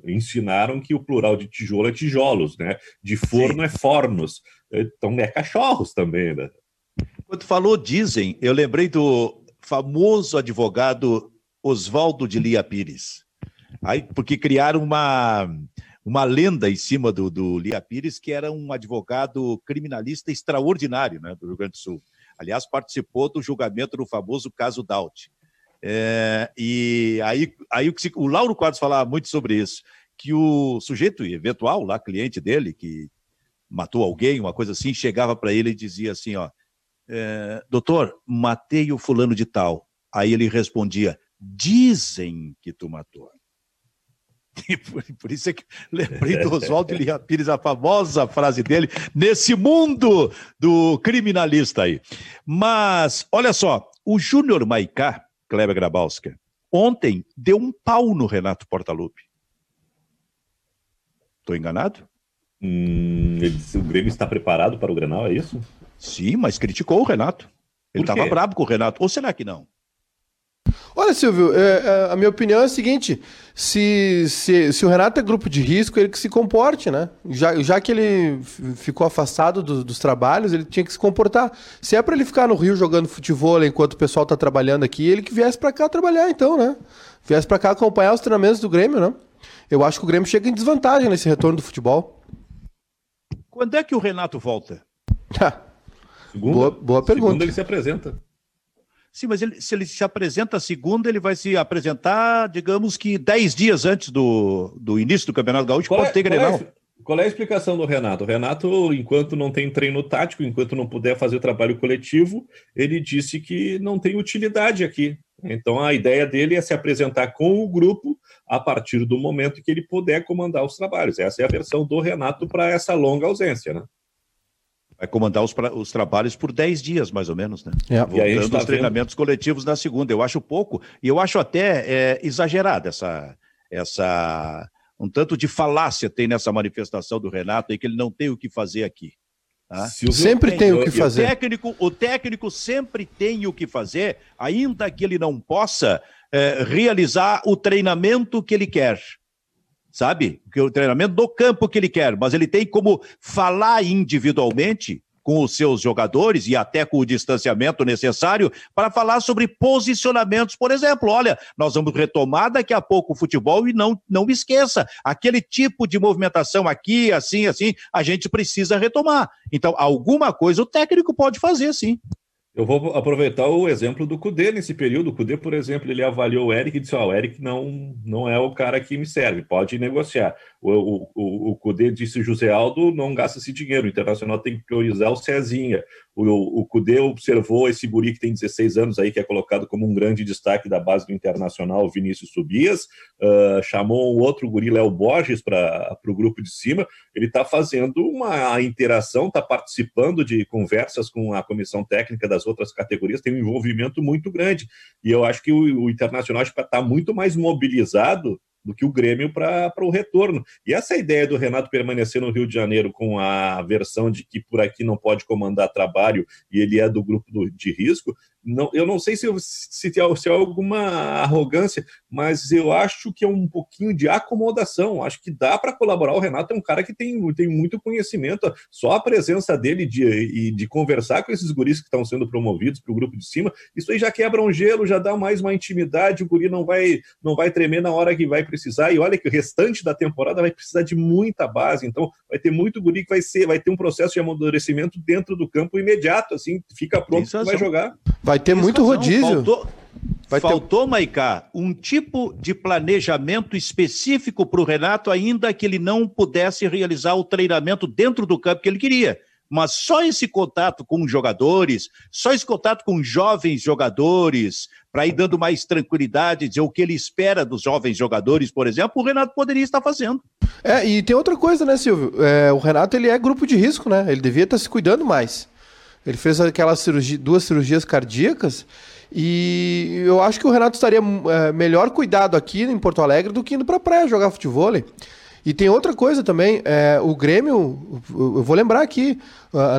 Ensinaram que o plural de tijolo é tijolos, né? De forno Sim. é fornos. Então é cachorros também, né? Quando falou dizem, eu lembrei do famoso advogado Oswaldo de Lia Pires. Aí, porque criaram uma, uma lenda em cima do, do Lia Pires, que era um advogado criminalista extraordinário né, do Rio Grande do Sul. Aliás, participou do julgamento do famoso caso Daut. É, e aí, aí o, o Lauro Quadros falava muito sobre isso, que o sujeito eventual, lá, cliente dele, que matou alguém, uma coisa assim, chegava para ele e dizia assim, ó, é, doutor, matei o fulano de tal. Aí ele respondia, dizem que tu matou. E por, por, isso é que lembrei do Oswaldo Lia Pires, a famosa frase dele, nesse mundo do criminalista aí. Mas, olha só, o Júnior Maicá, Kleber Grabowska, ontem deu um pau no Renato Portaluppi. Estou enganado? Hum, ele, o Grêmio está preparado para o Grenal, é isso? Sim, mas criticou o Renato. Ele estava bravo com o Renato. Ou será que não? Olha, Silvio, é, é, a minha opinião é a seguinte: se, se, se o Renato é grupo de risco, ele que se comporte, né? Já, já que ele ficou afastado do, dos trabalhos, ele tinha que se comportar. Se é para ele ficar no Rio jogando futebol enquanto o pessoal tá trabalhando aqui, ele que viesse para cá trabalhar, então, né? Viesse para cá acompanhar os treinamentos do Grêmio, né? Eu acho que o Grêmio chega em desvantagem nesse retorno do futebol. Quando é que o Renato volta? segunda, boa, boa pergunta. Segunda ele se apresenta. Sim, mas ele, se ele se apresenta segunda, ele vai se apresentar, digamos que dez dias antes do, do início do Campeonato Gaúcho, qual pode é, ter Grenal. É, qual é a explicação do Renato? O Renato, enquanto não tem treino tático, enquanto não puder fazer trabalho coletivo, ele disse que não tem utilidade aqui. Então a ideia dele é se apresentar com o grupo a partir do momento que ele puder comandar os trabalhos. Essa é a versão do Renato para essa longa ausência, né? Vai comandar os, os trabalhos por 10 dias, mais ou menos, né? É. Voltando e aí tá os treinamentos vendo... coletivos na segunda. Eu acho pouco, e eu acho até é, exagerada essa, essa. Um tanto de falácia tem nessa manifestação do Renato aí, que ele não tem o que fazer aqui. Tá? Sempre tem, tem o que fazer. O técnico, o técnico sempre tem o que fazer, ainda que ele não possa é, realizar o treinamento que ele quer. Sabe? O treinamento do campo que ele quer, mas ele tem como falar individualmente com os seus jogadores e até com o distanciamento necessário para falar sobre posicionamentos. Por exemplo, olha, nós vamos retomar daqui a pouco o futebol e não, não esqueça, aquele tipo de movimentação aqui, assim, assim, a gente precisa retomar. Então, alguma coisa o técnico pode fazer, sim. Eu vou aproveitar o exemplo do Cudê nesse período. O Cudê, por exemplo, ele avaliou o Eric e disse: Ó, oh, o Eric não, não é o cara que me serve, pode negociar. O, o, o Cudê disse: José Aldo não gasta esse dinheiro, o Internacional tem que priorizar o Cezinha. O, o Cudê observou esse guri que tem 16 anos aí, que é colocado como um grande destaque da base do Internacional, Vinícius Subias, uh, chamou um outro guri, Léo Borges, para o grupo de cima. Ele está fazendo uma interação, está participando de conversas com a comissão técnica das outras categorias, tem um envolvimento muito grande. E eu acho que o, o Internacional está muito mais mobilizado do que o Grêmio para o retorno. E essa ideia do Renato permanecer no Rio de Janeiro com a versão de que por aqui não pode comandar trabalho e ele é do grupo do, de risco, não, eu não sei se, se, se é alguma arrogância, mas eu acho que é um pouquinho de acomodação. Acho que dá para colaborar. O Renato é um cara que tem, tem muito conhecimento. Só a presença dele de, de conversar com esses guris que estão sendo promovidos para o grupo de cima, isso aí já quebra um gelo, já dá mais uma intimidade. O guri não vai, não vai tremer na hora que vai precisar. E olha que o restante da temporada vai precisar de muita base. Então, vai ter muito guri que vai ser, vai ter um processo de amadurecimento dentro do campo imediato. Assim, fica pronto, vai jogar. Vai Vai ter muito rodízio. Faltou, Vai faltou ter... Maicá, um tipo de planejamento específico para o Renato, ainda que ele não pudesse realizar o treinamento dentro do campo que ele queria. Mas só esse contato com jogadores, só esse contato com jovens jogadores, para ir dando mais tranquilidade, dizer o que ele espera dos jovens jogadores, por exemplo, o Renato poderia estar fazendo. É, e tem outra coisa, né, Silvio? É, o Renato ele é grupo de risco, né? Ele devia estar se cuidando mais. Ele fez aquelas duas cirurgias cardíacas e eu acho que o Renato estaria é, melhor cuidado aqui em Porto Alegre do que indo para a praia jogar futebol. E tem outra coisa também, é, o Grêmio, eu vou lembrar aqui,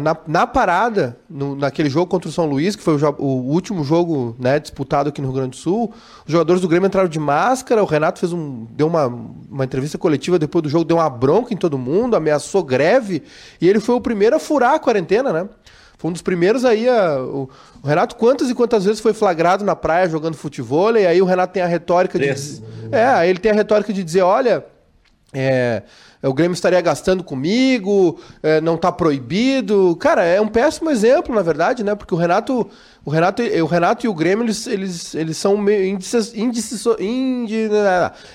na, na parada, no, naquele jogo contra o São Luís, que foi o, o, último jogo né, disputado aqui no Rio Grande do Sul, os jogadores do Grêmio entraram de máscara, o Renato fez um, deu uma, uma entrevista coletiva depois do jogo, deu uma bronca em todo mundo, ameaçou greve, e ele foi o primeiro a furar a quarentena, né? Foi um dos primeiros aí. A, o, o, Renato, quantas e quantas vezes foi flagrado na praia jogando futebol? E aí o Renato tem a retórica de. É, aí ele tem a retórica de dizer: olha, é, o Grêmio estaria gastando comigo, é, não está proibido. Cara, é um péssimo exemplo, na verdade, né? Porque o Renato, o Renato, o Renato e o Grêmio, eles, eles, eles são meio índices, índices, indi,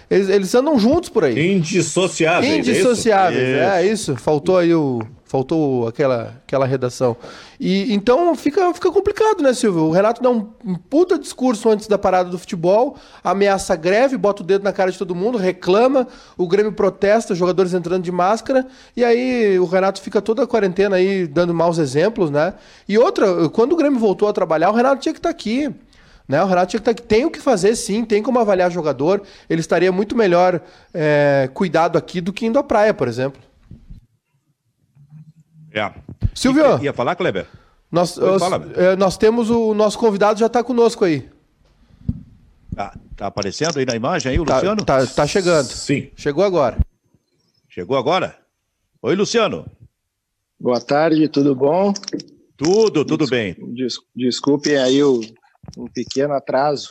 eles, eles andam juntos por aí. Indissociáveis. É Indissociáveis, é isso. É isso. Faltou aí o Faltou aquela, aquela redação. E então fica, fica complicado, né, Silvio? O Renato dá um, um puta discurso antes da parada do futebol, ameaça greve, bota o dedo na cara de todo mundo, reclama, o Grêmio protesta, jogadores entrando de máscara, e aí o Renato fica toda a quarentena aí dando maus exemplos, né? E outra, quando o Grêmio voltou a trabalhar, o Renato tinha que estar tá aqui. Né? O Renato tinha que tá. Tem o que fazer, sim, tem como avaliar jogador. Ele estaria muito melhor é, cuidado aqui do que indo à praia, por exemplo. É. Silvio. Ia, ia falar, Kleber? Nós, os, é, nós temos o nosso convidado já está conosco aí. Tá, tá aparecendo aí na imagem aí, o tá, Luciano? Tá, tá chegando. Sim. Chegou agora. Chegou agora? Oi, Luciano. Boa tarde, tudo bom? Tudo, tudo bem. Des, desculpem aí o, um pequeno atraso.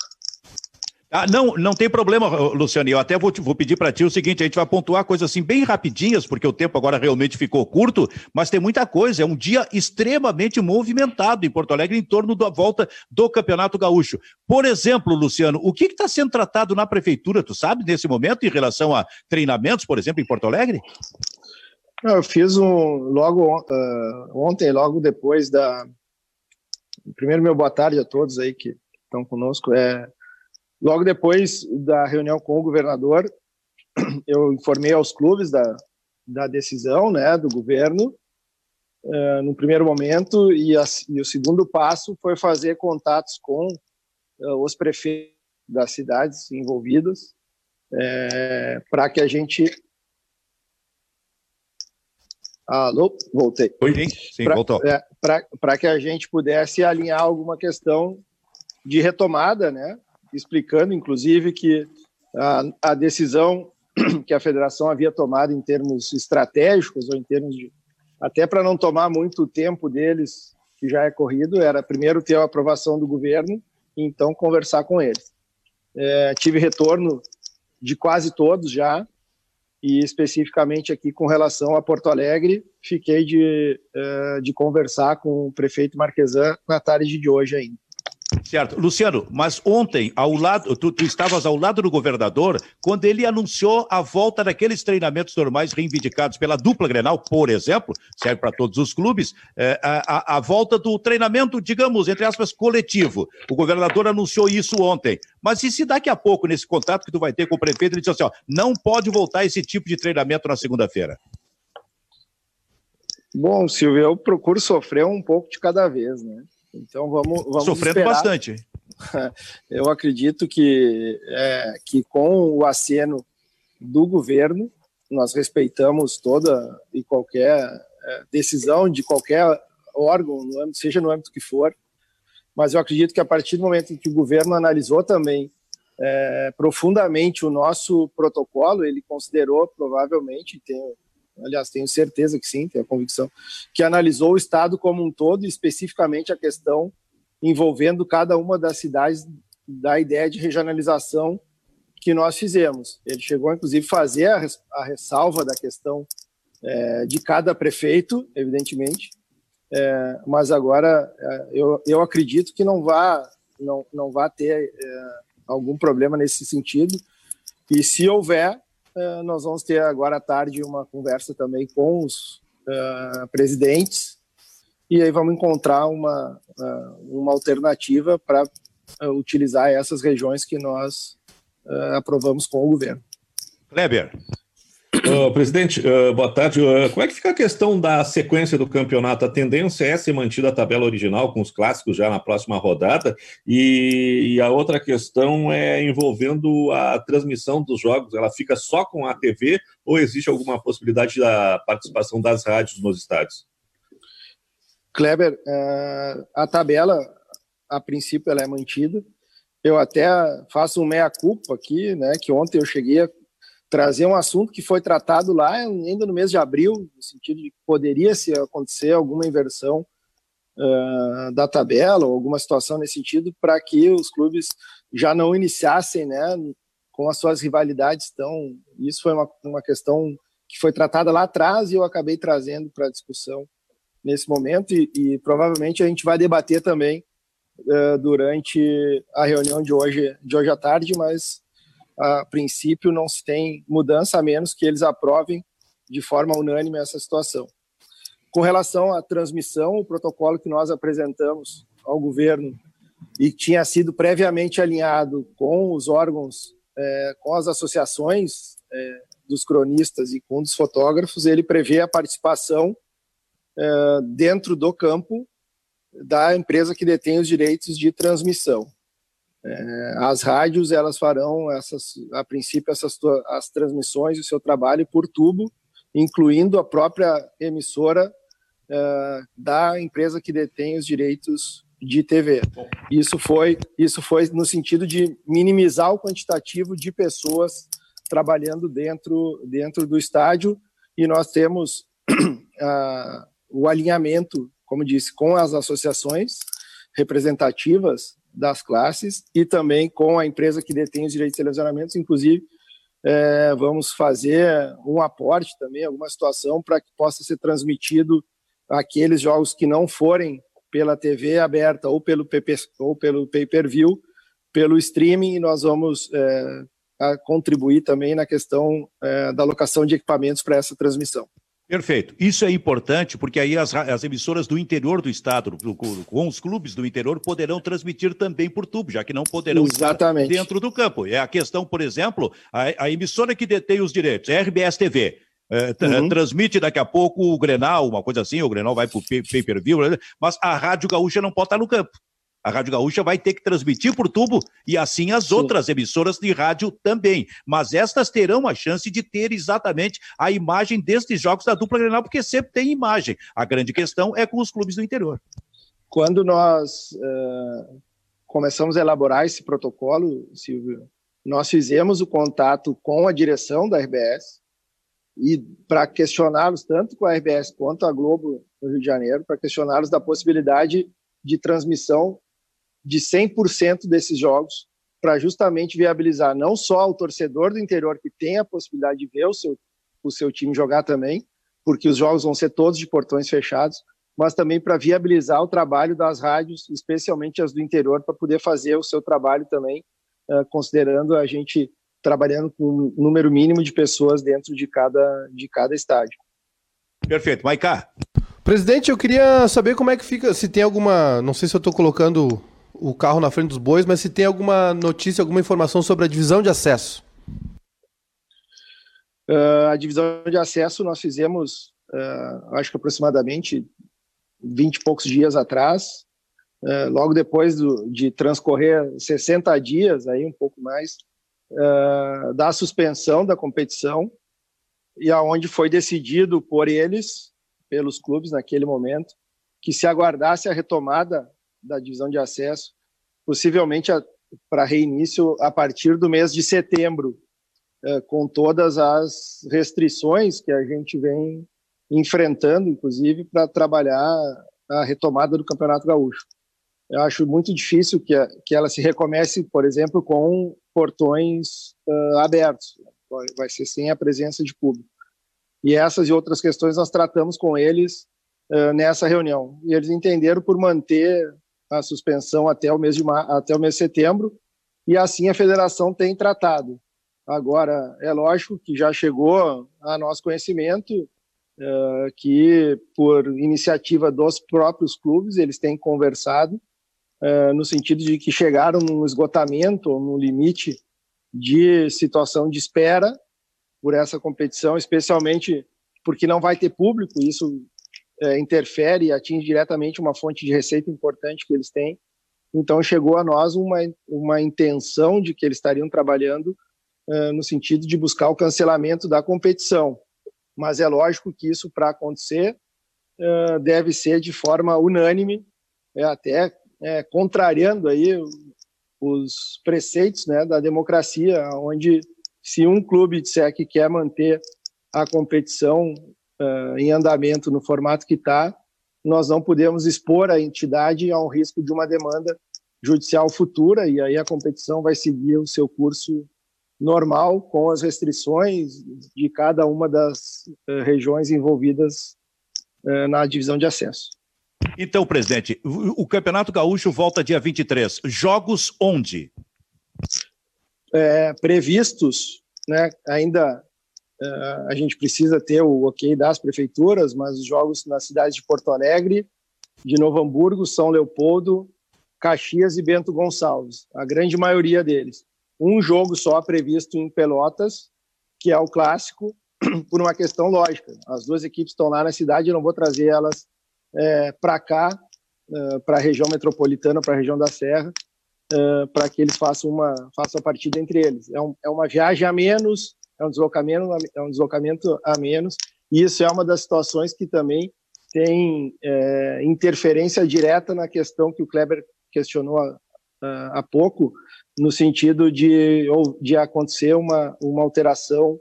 Ah, não, não tem problema, Luciano. Eu até vou, vou pedir para ti o seguinte: a gente vai pontuar coisas assim bem rapidinhas, porque o tempo agora realmente ficou curto, mas tem muita coisa. É um dia extremamente movimentado em Porto Alegre em torno da volta do Campeonato Gaúcho. Por exemplo, Luciano, o que está sendo tratado na prefeitura, tu sabe, nesse momento, em relação a treinamentos, por exemplo, em Porto Alegre? Eu fiz um logo uh, ontem, logo depois da. Primeiro, meu boa tarde a todos aí que estão conosco. É, Logo depois da reunião com o governador, eu informei aos clubes da, da decisão né, do governo, uh, no primeiro momento, e, a, e, o segundo passo foi fazer contatos com uh, os prefeitos das cidades envolvidas, é, para que a gente. Alô, voltei. Oi, sim, pra, voltou. É, para que a gente pudesse alinhar alguma questão de retomada, né? Explicando, inclusive, que a, a decisão que a federação havia tomado em termos estratégicos ou em termos de até para não tomar muito tempo deles, que já é corrido, era primeiro ter a aprovação do governo e então conversar com eles. É, tive retorno de quase todos já, e especificamente aqui com relação a Porto Alegre, fiquei de, é, de conversar com o prefeito Marquesan na tarde de hoje ainda. Certo. Luciano, mas ontem, ao lado, tu, tu, estavas ao lado do governador quando ele anunciou a volta daqueles treinamentos normais reivindicados pela dupla Grenal, por exemplo, serve para todos os clubes, é, a, a, volta do treinamento, digamos, entre aspas, coletivo. O governador anunciou isso ontem. Mas e se daqui a pouco, nesse contato que tu vai ter com o prefeito, ele diz assim, ó, não pode voltar esse tipo de treinamento na segunda-feira? Bom, Silvio, eu procuro sofrer um pouco de cada vez, né? Então vamos, vamos sofrendo esperar. bastante. Eu acredito que é, que com o aceno do governo nós respeitamos toda e qualquer é, decisão de qualquer órgão, no âmbito, seja no âmbito que for. Mas eu acredito que a partir do momento em que o governo analisou também é, profundamente o nosso protocolo, ele considerou provavelmente, tenho, aliás, tenho certeza que sim, tenho a convicção, que analisou o Estado como um todo, especificamente a questão envolvendo cada uma das cidades da ideia de regionalização que nós fizemos. Ele chegou, inclusive, a fazer a, a ressalva da questão é, de cada prefeito, evidentemente, é, mas agora é, eu, eu acredito que não vá, não, não vá ter é, algum problema nesse sentido, e se houver, eh, nós vamos ter agora à tarde uma conversa também com os uh, presidentes e aí vamos encontrar uma, uh, uma alternativa para utilizar essas regiões que nós aprovamos com o governo. Kleber. Uh, presidente, uh, boa tarde. Uh, como é que fica a questão da sequência do campeonato? A tendência é ser mantida a tabela original com os clássicos já na próxima rodada, e, e, a outra questão é envolvendo a transmissão dos jogos. Ela fica só com a TV ou existe alguma possibilidade da participação das rádios nos estádios? Kleber, a tabela, a princípio, ela é mantida. Eu até faço um meia-culpa aqui, né? Que ontem eu cheguei a trazer um assunto que foi tratado lá ainda no mês de abril, no sentido de que poderia se acontecer alguma inversão uh, da tabela ou alguma situação nesse sentido para que os clubes já não iniciassem né, com as suas rivalidades. Então, isso foi uma, uma questão que foi tratada lá atrás e eu acabei trazendo para a discussão nesse momento e, e, provavelmente a gente vai debater também uh, durante a reunião de hoje, de hoje à tarde, mas a princípio não se tem mudança a menos que eles aprovem de forma unânime essa situação. Com relação à transmissão, o protocolo que nós apresentamos ao governo e tinha sido previamente alinhado com os órgãos, é, com as associações é, dos cronistas e com dos fotógrafos, ele prevê a participação é, dentro do campo da empresa que detém os direitos de transmissão. É, as rádios elas farão essas, a princípio essas as transmissões e seu trabalho por tubo, incluindo a própria emissora é, da empresa que detém os direitos de TV. Isso foi isso foi no sentido de minimizar o quantitativo de pessoas trabalhando dentro dentro do estádio e nós temos o alinhamento, como disse, com as associações representativas das classes e também com a empresa que detém os direitos de televisionamentos, inclusive é, vamos fazer um aporte também, alguma situação para que possa ser transmitido aqueles jogos que não forem pela TV aberta ou pelo PP, ou pelo pay-per-view, pelo streaming, e nós vamos é, contribuir também na questão é, da alocação de equipamentos para essa transmissão. Perfeito. Isso é importante porque aí as, as emissoras do interior do estado, do, com os clubes do interior, poderão transmitir também por tubo, já que não poderão Exatamente. estar dentro do campo. É a questão, por exemplo, a, a emissora que detém os direitos, a RBS TV. É, uhum. Transmite daqui a pouco o Grenal, uma coisa assim, o Grenal vai para o pay-per-view, mas a Rádio Gaúcha não pode estar no campo. A Rádio Gaúcha vai ter que transmitir por tubo e assim as Sim. outras emissoras de rádio também. Mas estas terão a chance de ter exatamente a imagem destes jogos da dupla Grenal, porque sempre tem imagem. A grande questão é com os clubes do interior. Quando nós uh, começamos a elaborar esse protocolo, Silvio, nós fizemos o contato com a direção da RBS e para questioná-los tanto com a RBS quanto a Globo no Rio de Janeiro, para questioná-los da possibilidade de transmissão de 100% desses jogos para justamente viabilizar não só o torcedor do interior que tem a possibilidade de ver o seu, o seu time jogar também, porque os jogos vão ser todos de portões fechados, mas também para viabilizar o trabalho das rádios, especialmente as do interior, para poder fazer o seu trabalho também, uh, considerando a gente trabalhando com um número mínimo de pessoas dentro de cada, de cada estádio. Perfeito. Maiká. Presidente, eu queria saber como é que fica, se tem alguma, não sei se eu estou colocando o carro na frente dos bois, mas se tem alguma notícia, alguma informação sobre a divisão de acesso. Uh, a divisão de acesso nós fizemos, uh, acho que aproximadamente 20 e poucos dias atrás, uh, logo depois do, de transcorrer 60 dias, aí um pouco mais, da suspensão da competição, e aonde foi decidido por eles, pelos clubes naquele momento, que se aguardasse a retomada da divisão de acesso, possivelmente para reinício a partir do mês de setembro, é, com todas as restrições que a gente vem enfrentando, inclusive, para trabalhar a retomada do Campeonato Gaúcho. Eu acho muito difícil que, a, que ela se recomece, por exemplo, com portões uh, abertos. Vai ser sem a presença de público. E essas e outras questões nós tratamos com eles uh, nessa reunião. E eles entenderam por manter a suspensão até o mês de até o mês de setembro e assim a federação tem tratado. Agora é lógico que já chegou a nosso conhecimento uh, que por iniciativa dos próprios clubes eles têm conversado uh, no sentido de que chegaram num esgotamento, no limite de situação de espera por essa competição, especialmente porque não vai ter público. Isso é, interfere e atinge diretamente uma fonte de receita importante que eles têm. Então, chegou a nós uma, uma intenção de que eles estariam trabalhando uh, no sentido de buscar o cancelamento da competição. Mas é lógico que isso, para acontecer, uh, deve ser de forma unânime, é, até é, contrariando aí os preceitos né, da democracia, onde se um clube disser que quer manter a competição uh, em andamento no formato que está, nós não podemos expor a entidade a um risco de uma demanda judicial futura, e aí a competição vai seguir o seu curso normal, com as restrições de cada uma das uh, regiões envolvidas uh, na divisão de acesso. Então, presidente, o, Campeonato Gaúcho volta dia 23. Jogos onde? É, previstos, né, ainda a gente precisa ter o ok das prefeituras, mas os jogos nas cidades de Porto Alegre, de Novo Hamburgo, São Leopoldo, Caxias e Bento Gonçalves, a grande maioria deles. Um jogo só previsto em Pelotas, que é o clássico, por uma questão lógica. As duas equipes estão lá na cidade, eu não vou trazer elas é, para cá, é, para a região metropolitana, para a região da Serra, é, para que eles façam uma façam a partida entre eles. É, um, é uma viagem a menos, é um deslocamento, é um deslocamento a menos, e isso é uma das situações que também tem é, interferência direta na questão que o Kleber questionou há, pouco, no sentido de, ou, de acontecer uma, uma alteração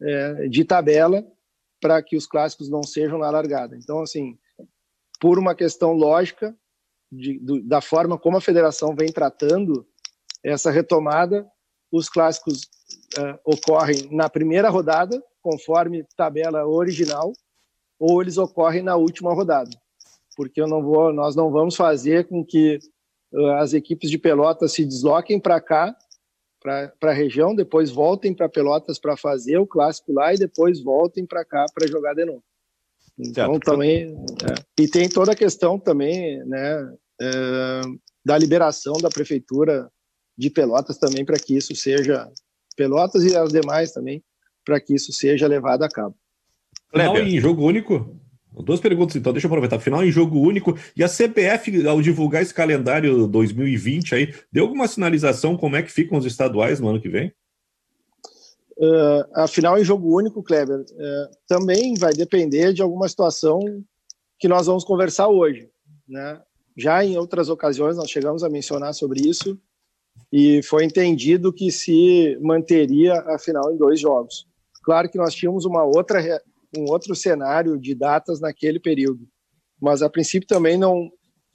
é, de tabela para que os clássicos não sejam na largada. Então, assim, por uma questão lógica de, do, da forma como a federação vem tratando essa retomada, os clássicos uh, ocorrem na primeira rodada, conforme tabela original, ou eles ocorrem na última rodada, porque eu não vou, nós não vamos fazer com que uh, as equipes de Pelotas se desloquem para cá, para a região, depois voltem para Pelotas para fazer o clássico lá e depois voltem para cá para jogar de novo. Então certo. também é, e tem toda a questão também, né, é, da liberação da prefeitura de Pelotas também para que isso seja Pelotas e as demais também para que isso seja levado a cabo. Final em jogo único? Duas perguntas, então, deixa eu aproveitar. Final em jogo único. E a CPF, ao divulgar esse calendário 2020 aí, deu alguma sinalização como é que ficam os estaduais no ano que vem? Uh, a final em jogo único, Kleber, uh, também vai depender de alguma situação que nós vamos conversar hoje. Né? Já em outras ocasiões nós chegamos a mencionar sobre isso e foi entendido que se manteria a final em dois jogos. Claro que nós tínhamos uma outra, um outro cenário de datas naquele período, mas a princípio também não,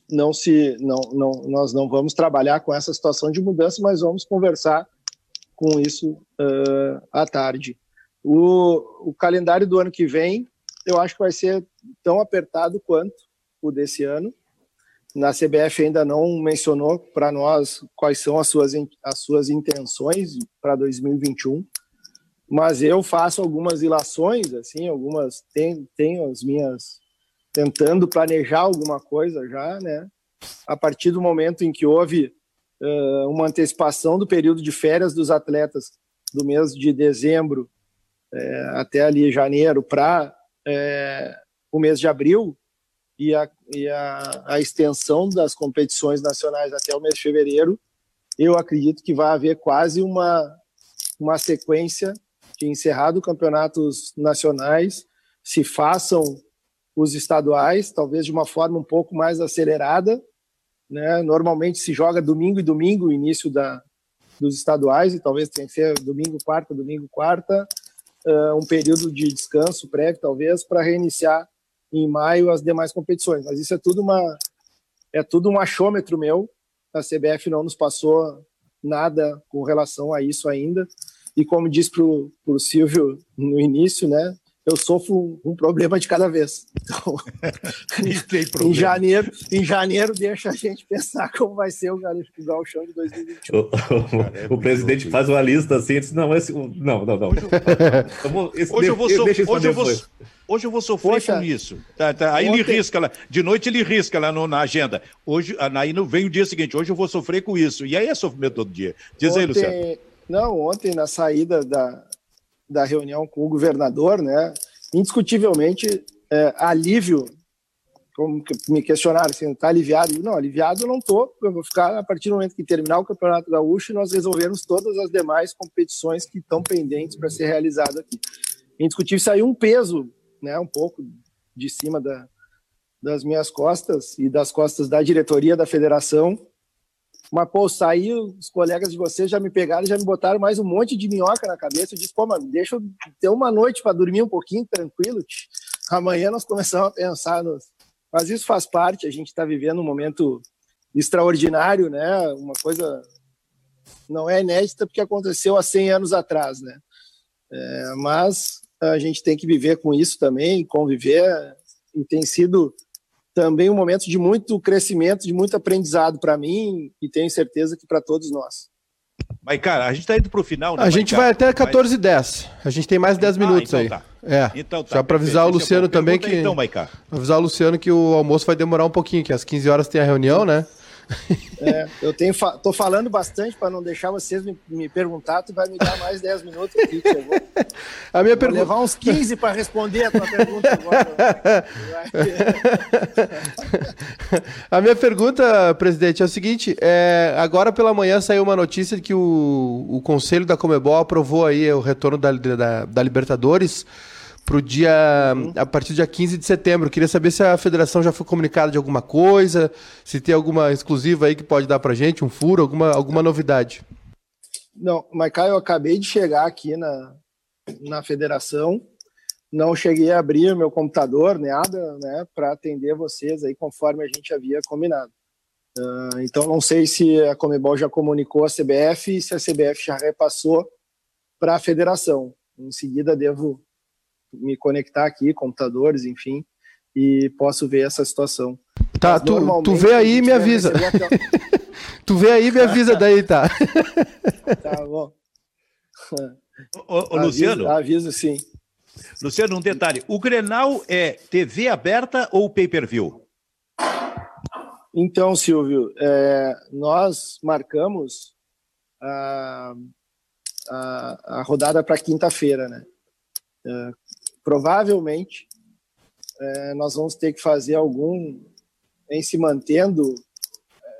não se, não, não, nós não vamos trabalhar com essa situação de mudança, mas vamos conversar com isso uh, à tarde. O, o calendário do ano que vem, eu acho que vai ser tão apertado quanto o desse ano, na CBF ainda não mencionou para nós quais são as suas, as suas intenções para 2021, mas eu faço algumas ilações, assim, algumas tenho, tenho as minhas tentando planejar alguma coisa já, né? A partir do momento em que houve uh, uma antecipação do período de férias dos atletas do mês de dezembro até ali janeiro para o mês de abril, e a, e a, a extensão das competições nacionais até o mês de fevereiro, eu acredito que vai haver quase uma, uma sequência de encerrado campeonatos nacionais, se façam os estaduais, talvez de uma forma um pouco mais acelerada. Né? Normalmente se joga domingo e domingo início da, dos estaduais, e talvez tenha que ser domingo, quarta, domingo, quarta, uh, um período de descanso prévio, talvez, para reiniciar em maio as demais competições. Mas isso é tudo uma é tudo um achômetro meu. A CBF não nos passou nada com relação a isso ainda. E como disse para o Silvio no início, né? Eu sofro um problema de cada vez. Então, em janeiro, em janeiro deixa a gente pensar como vai ser o Gauchão de 2021. O, o, o presidente faz uma lista assim, diz, não, esse, não, não, não. Hoje eu vou, hoje eu vou, Hoje eu vou sofrer Poxa, com isso. Tá, tá. Aí ontem... ele risca lá, de noite ele risca lá no, na agenda. Hoje, aí não vem o dia seguinte, hoje eu vou sofrer com isso. E aí é sofrimento todo dia. Diz ontem... aí, Luciano. Não, ontem na saída da, da reunião com o governador, né, indiscutivelmente, é, alívio, como me questionaram, assim, tá aliviado? Não, aliviado eu não tô, eu vou ficar a partir do momento que terminar o Campeonato Gaúcho e nós resolvermos todas as demais competições que estão pendentes para ser realizado aqui. Indiscutível, saiu um peso né, um pouco de cima da, das minhas costas e das costas da diretoria da federação. Mas, pô, saiu, os colegas de vocês já me pegaram, já me botaram mais um monte de minhoca na cabeça. Eu disse, pô, mano, deixa eu ter uma noite para dormir um pouquinho tranquilo. Amanhã nós começamos a pensar nos, mas isso faz parte, a gente está vivendo um momento extraordinário, né? Uma coisa não é inédita porque aconteceu há 100 anos atrás, né? É, mas a gente tem que viver com isso também, conviver, e tem sido também um momento de muito crescimento, de muito aprendizado para mim e tenho certeza que para todos nós. Mas, cara, a gente está indo para o final. Né, a gente vai até 14 h 10 A gente tem mais 10 ah, minutos então aí. Tá. É. Então tá. Só para avisar o Luciano também que. Então. Avisar o Luciano que o almoço vai demorar um pouquinho, que às 15 horas tem a reunião, né? É, eu tenho fa tô falando bastante para não deixar vocês me, me perguntar, tu vai me dar mais 10 minutos aqui, que eu vou, a minha pergunta... levar uns 15 para responder a tua pergunta agora. a minha pergunta, presidente, é o seguinte, é, agora pela manhã saiu uma notícia de que o, o Conselho da Comebol aprovou aí o retorno da, da, da Libertadores para o dia. Uhum. a partir do dia 15 de setembro. Queria saber se a federação já foi comunicada de alguma coisa, se tem alguma exclusiva aí que pode dar para gente, um furo, alguma, alguma novidade. Não, mas Caio, eu acabei de chegar aqui na, na federação, não cheguei a abrir meu computador, nada, né, para atender vocês aí conforme a gente havia combinado. Uh, então não sei se a Comebol já comunicou a CBF e se a CBF já repassou para a federação. Em seguida devo me conectar aqui, computadores, enfim, e posso ver essa situação. Tá, tu, tu vê aí e me avisa. tu vê aí e me avisa daí, tá? tá bom. Ô, ô, Luciano. Aviso, sim. Luciano, um detalhe. O Grenal é TV aberta ou pay-per-view? Então, Silvio, é, nós marcamos a, a, a rodada para quinta-feira, né? É, provavelmente é, nós vamos ter que fazer algum em se mantendo,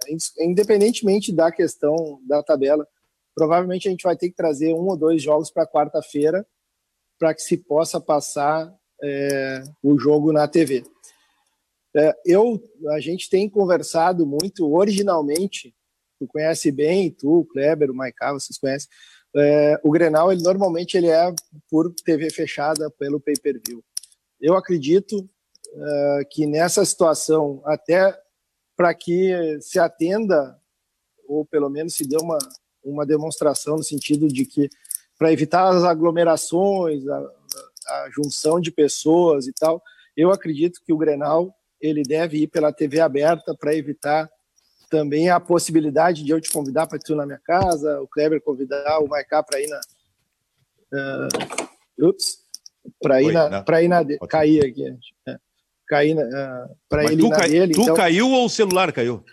é, independentemente da questão da tabela. Provavelmente a gente vai ter que trazer um ou dois jogos para quarta-feira para que se possa passar é, o jogo na TV. É, eu, a gente tem conversado muito originalmente. Tu conhece bem, tu, Kleber, o Maiká, vocês conhecem é, o Grenal, ele normalmente ele é por TV fechada pelo pay-per-view. Eu acredito é, que nessa situação, até para que se atenda, ou pelo menos se dê uma, uma demonstração no sentido de que, para evitar as aglomerações, a, a junção de pessoas e tal, eu acredito que o Grenal ele deve ir pela TV aberta para evitar também a possibilidade de eu te convidar para tu na minha casa, o Kleber convidar o Maiká para ir na. Uh, ups, para ir na. Para ir na. Cair aqui. É, cair na. Uh, para ele ir na cai, dele. Tu então... caiu ou o celular caiu?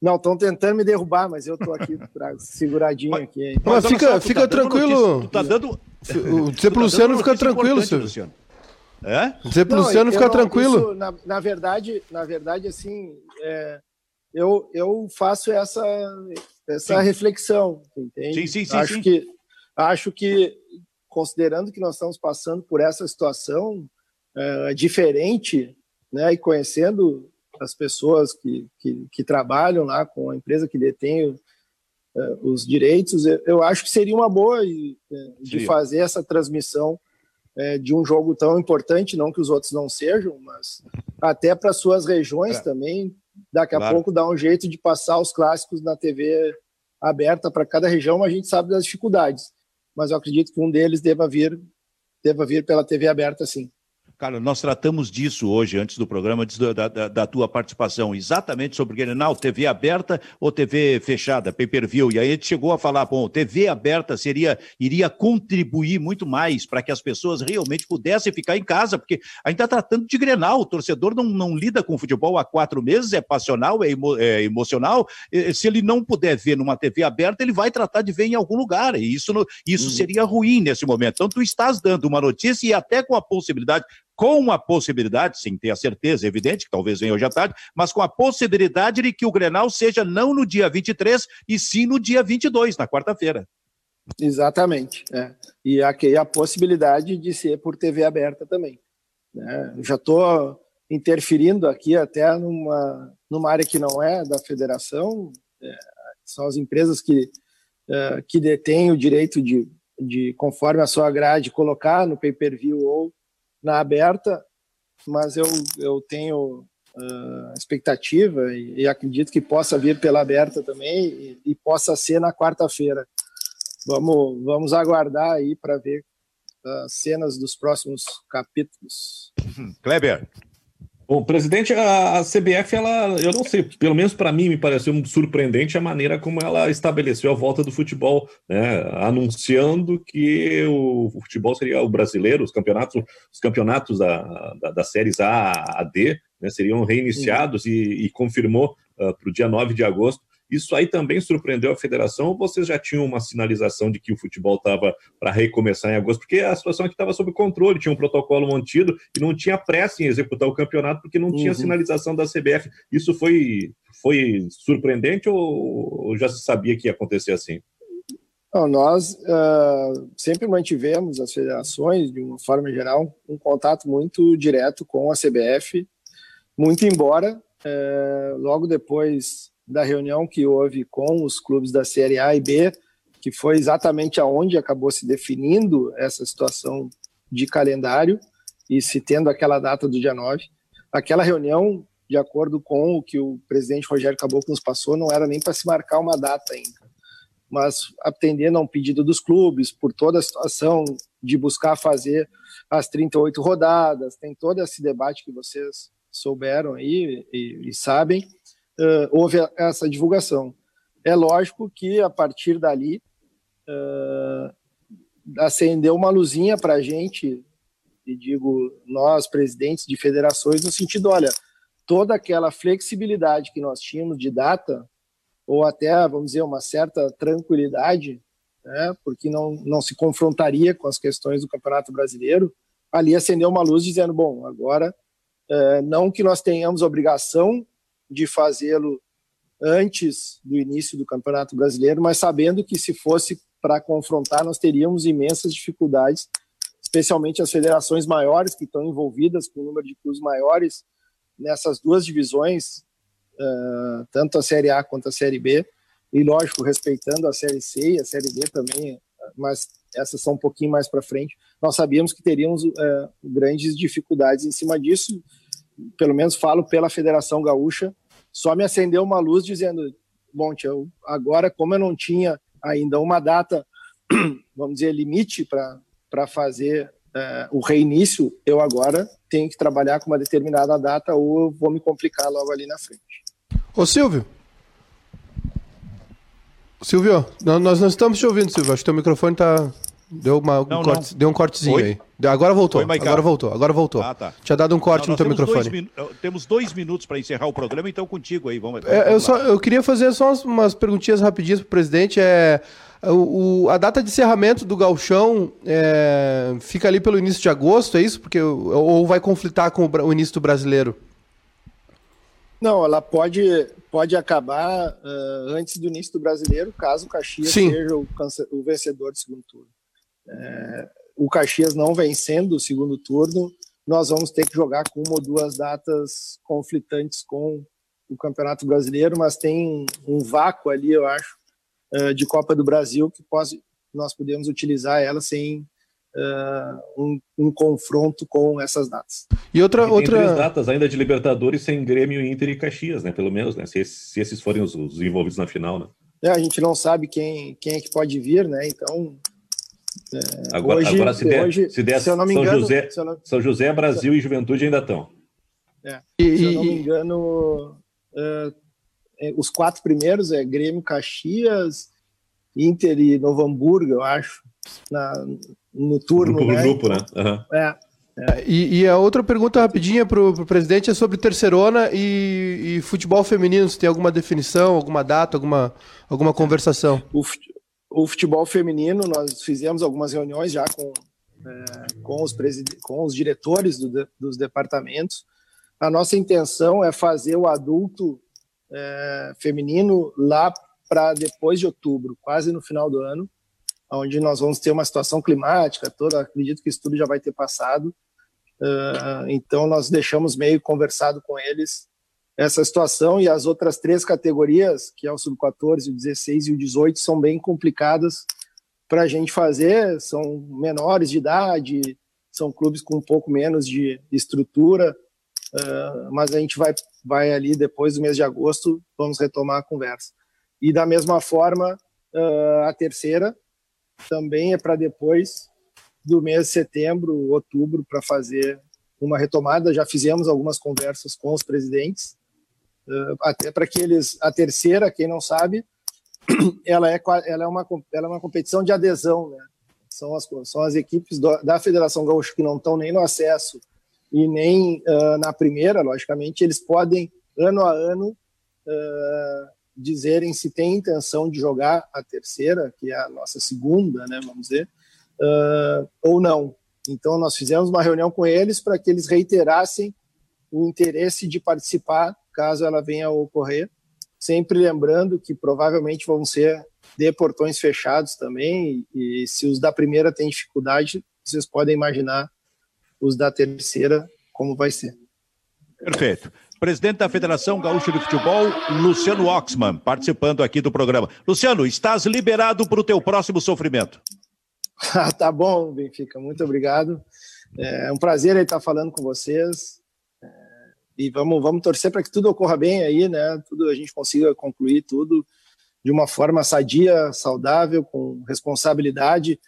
Não, estão tentando me derrubar, mas eu estou aqui seguradinho mas, aqui. Mas, mas fica, fica tá tranquilo. Tu tá dando. O Zé tá Luciano fica tranquilo, Luciano. É? Zé Luciano fica tranquilo. Isso, na, na, verdade, na verdade, assim, é, eu, eu faço essa, essa reflexão, entende? Sim, sim, sim. Acho, sim. Que, acho que, considerando que nós estamos passando por essa situação é, diferente, né, e conhecendo as pessoas que, que, que, trabalham lá com a empresa que detém é, os direitos, eu, eu, acho que seria uma boa e, é, de fazer essa transmissão é, de um jogo tão importante, não que os outros não sejam, mas até para suas regiões é. também Daqui a claro. pouco dá um jeito de passar os clássicos na TV aberta para cada região, mas a gente sabe das dificuldades. Mas eu acredito que um deles deva vir, deva vir pela TV aberta, sim. Cara, nós tratamos disso hoje, antes do programa, antes da, da, da tua participação, exatamente sobre o Grenal, TV aberta ou TV fechada, pay-per-view. E aí a gente chegou a falar, bom, TV aberta seria, iria contribuir muito mais para que as pessoas realmente pudessem ficar em casa, porque a gente está tratando de Grenal, o torcedor não, não lida com futebol há quatro meses, é passional, é, emo, é emocional. Se ele não puder ver numa TV aberta, ele vai tratar de ver em algum lugar, e isso, isso uhum. seria ruim nesse momento. Então, tu estás dando uma notícia e até com a possibilidade com a possibilidade, sem ter a certeza, evidente, que talvez venha hoje à tarde, mas com a possibilidade de que o Grenal seja não no dia 23, e sim no dia 22, na quarta-feira. Exatamente. É. E aqui a possibilidade de ser por TV aberta também. Né? Já estou interferindo aqui até numa, numa área que não é da federação, é, são as empresas que, é, que detêm o direito de, de, conforme a sua grade, colocar no pay-per-view ou na aberta, mas eu, eu tenho uh, expectativa e, e, acredito que possa vir pela aberta também e, e possa ser na quarta-feira. Vamos, vamos aguardar aí para ver as cenas dos próximos capítulos. Kleber. Bom, presidente, a, a, CBF, ela, eu não sei, pelo menos para mim me pareceu surpreendente a maneira como ela estabeleceu a volta do futebol, né, anunciando que o, o futebol seria o brasileiro, os campeonatos, os campeonatos da, da, das séries A a D né, seriam reiniciados e, e, confirmou uh, para o dia 9 de agosto isso aí também surpreendeu a federação ou vocês já tinham uma sinalização de que o futebol estava para recomeçar em agosto? Porque a situação aqui estava sob controle, tinha um protocolo mantido e não tinha pressa em executar o campeonato porque não uhum. tinha sinalização da CBF. Isso foi, foi surpreendente ou, já se sabia que ia acontecer assim? Não, nós uh, sempre mantivemos as federações, de uma forma geral, um contato muito direto com a CBF, muito embora uh, logo depois da reunião que houve com os clubes da Série A e B, que foi exatamente aonde acabou se definindo essa situação de calendário e se tendo aquela data do dia 9. Aquela reunião, de acordo com o que o presidente Rogério Caboclo nos passou, não era nem para se marcar uma data ainda. Mas atendendo a um pedido dos clubes, por toda a situação de buscar fazer as 38 rodadas, tem todo esse debate que vocês souberam aí e, e sabem, uh, houve essa divulgação. É lógico que a partir dali uh, acendeu uma luzinha para a gente, e digo nós, presidentes de federações, no sentido, olha, toda aquela flexibilidade que nós tínhamos de data, ou até, vamos dizer, uma certa tranquilidade, né, porque não, não se confrontaria com as questões do Campeonato Brasileiro, ali acendeu uma luz dizendo, bom, agora, não que nós tenhamos obrigação de fazê-lo antes do início do Campeonato Brasileiro, mas sabendo que se fosse para confrontar, nós teríamos imensas dificuldades, especialmente as federações maiores que estão envolvidas com o número de clubes maiores nessas duas divisões, uh, tanto a Série A quanto a Série B, e lógico, respeitando a Série C e a Série D também, mas essas são um pouquinho mais para frente. Nós sabíamos que teríamos uh, grandes dificuldades em cima disso, pelo menos falo pela Federação Gaúcha, só me acendeu uma luz dizendo: bom, tio, agora, como eu não tinha ainda uma data, vamos dizer, limite para fazer é, o reinício, eu agora tenho que trabalhar com uma determinada data ou eu vou me complicar logo ali na frente. Ô Silvio. Silvio, nós não estamos te ouvindo, Silvio. Acho que teu microfone está Deu, uma, não, um corte, deu um cortezinho Oi? aí. Agora voltou. Oi, agora voltou. Agora voltou. Ah, tá. Tinha dado um corte não, no teu microfone. Dois temos dois minutos para encerrar o programa, então contigo aí. Vamos, é, eu, só, eu queria fazer só umas, umas perguntinhas rapidinhas para o presidente. É, o, o, a data de encerramento do galchão é, fica ali pelo início de agosto, é isso? Porque, ou vai conflitar com o, o início do brasileiro? Não, ela pode, pode acabar uh, antes do início do brasileiro, caso o Caxias Sim. seja o, o vencedor do segundo turno é, o Caxias não vencendo o segundo turno, nós vamos ter que jogar com uma ou duas datas conflitantes com o Campeonato Brasileiro, mas tem um vácuo ali, eu acho, é, de Copa do Brasil que pode, nós podemos utilizar ela sem uh, um, um, confronto com essas datas. E outra, e outra... três datas ainda de Libertadores sem Grêmio, Inter e Caxias, né? Pelo menos, né? Se, se esses forem os, os envolvidos na final, né? É, a gente não sabe quem, quem é que pode vir, né? Então é, agora, hoje, agora, se der, hoje, se der se São, engano, José, não... São José, Brasil se... e Juventude ainda estão. É, se eu não me engano, uh, os quatro primeiros é Grêmio, Caxias, Inter e Novo Hamburgo, eu acho, na, no turno. No né? grupo, né? Uhum. É. É. E, e, a outra pergunta rapidinha para o presidente é sobre terceirona e, e, futebol feminino. Se tem alguma definição, alguma data, alguma, alguma conversação? O, o futebol feminino, nós fizemos algumas reuniões já com, é, com, os, com os diretores do, dos departamentos. A nossa intenção é fazer o adulto é, feminino lá para depois de outubro, quase no final do ano, onde nós vamos ter uma situação climática toda. Acredito que isso tudo já vai ter passado. Uh, então, nós deixamos meio conversado com eles essa situação e as outras três categorias, que é o sub-14, o 16 e o 18, são bem complicadas para a gente fazer, são menores de idade, são clubes com um pouco menos de estrutura, uh, mas a gente vai, vai ali depois do mês de agosto, vamos retomar a conversa. E da mesma forma, uh, a terceira também é para depois do mês de setembro, outubro, para fazer uma retomada. Já fizemos algumas conversas com os presidentes, até para que eles. A terceira, quem não sabe, ela é, ela é, uma, ela é uma competição de adesão, né? São as, são as equipes do, da Federação Gaúcha que não estão nem no acesso e nem uh, na primeira, logicamente, eles podem, ano a ano, uh, dizerem se tem intenção de jogar a terceira, que é a nossa segunda, né, vamos dizer, uh, ou não. Então, nós fizemos uma reunião com eles para que eles reiterassem o interesse de participar, caso ela venha a ocorrer, sempre lembrando que provavelmente vão ser de portões fechados também, e, se os da primeira têm dificuldade, vocês podem imaginar os da terceira como vai ser. Perfeito presidente da Federação Gaúcha de Futebol, Luciano Oxman, participando aqui do programa. Luciano, estás liberado para o teu próximo sofrimento. Tá bom, Benfica, muito obrigado. É um prazer estar falando com vocês. É, e vamos, vamos torcer para que tudo ocorra bem aí, né? Tudo a gente consiga concluir tudo de uma forma sadia, saudável, com responsabilidade.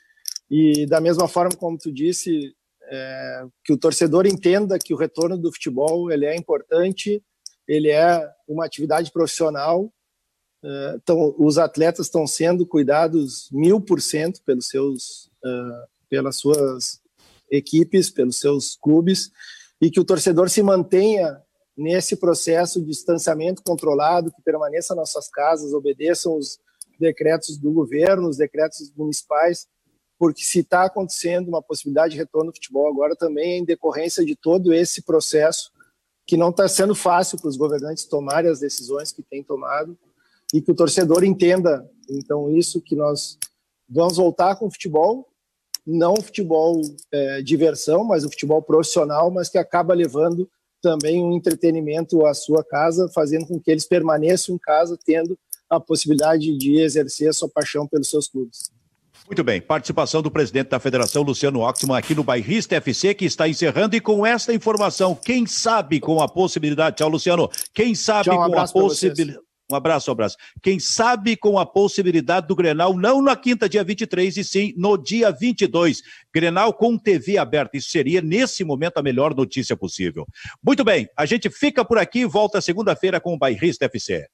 E da mesma forma como tu disse, é, que o torcedor entenda que o retorno do futebol ele é importante, ele é uma atividade profissional. É, então, os atletas estão sendo cuidados mil por cento pelos seus, uh, pelas suas equipes, pelos seus clubes, e que o torcedor se mantenha nesse processo de distanciamento controlado, que permaneça nas suas casas, obedeçam os decretos do governo, os decretos municipais, porque se está acontecendo uma possibilidade de retorno do futebol agora também é em decorrência de todo esse processo que não está sendo fácil para os governantes tomarem as decisões que têm tomado e que o torcedor entenda então isso que nós vamos voltar com o futebol não o futebol é, diversão mas o futebol profissional mas que acaba levando também um entretenimento à sua casa fazendo com que eles permaneçam em casa tendo a possibilidade de exercer a sua paixão pelos seus clubes muito bem, participação do presidente da Federação, Luciano Oxman, aqui no Bairrista FC, que está encerrando. E com esta informação, quem sabe com a possibilidade. Tchau, Luciano. Quem sabe Tchau, um com a possibilidade. Um abraço, um abraço. Quem sabe com a possibilidade do Grenal, não na quinta, dia 23, e sim no dia 22. Grenal com TV aberta. Isso seria, nesse momento, a melhor notícia possível. Muito bem, a gente fica por aqui e volta segunda-feira com o Bairrista FC.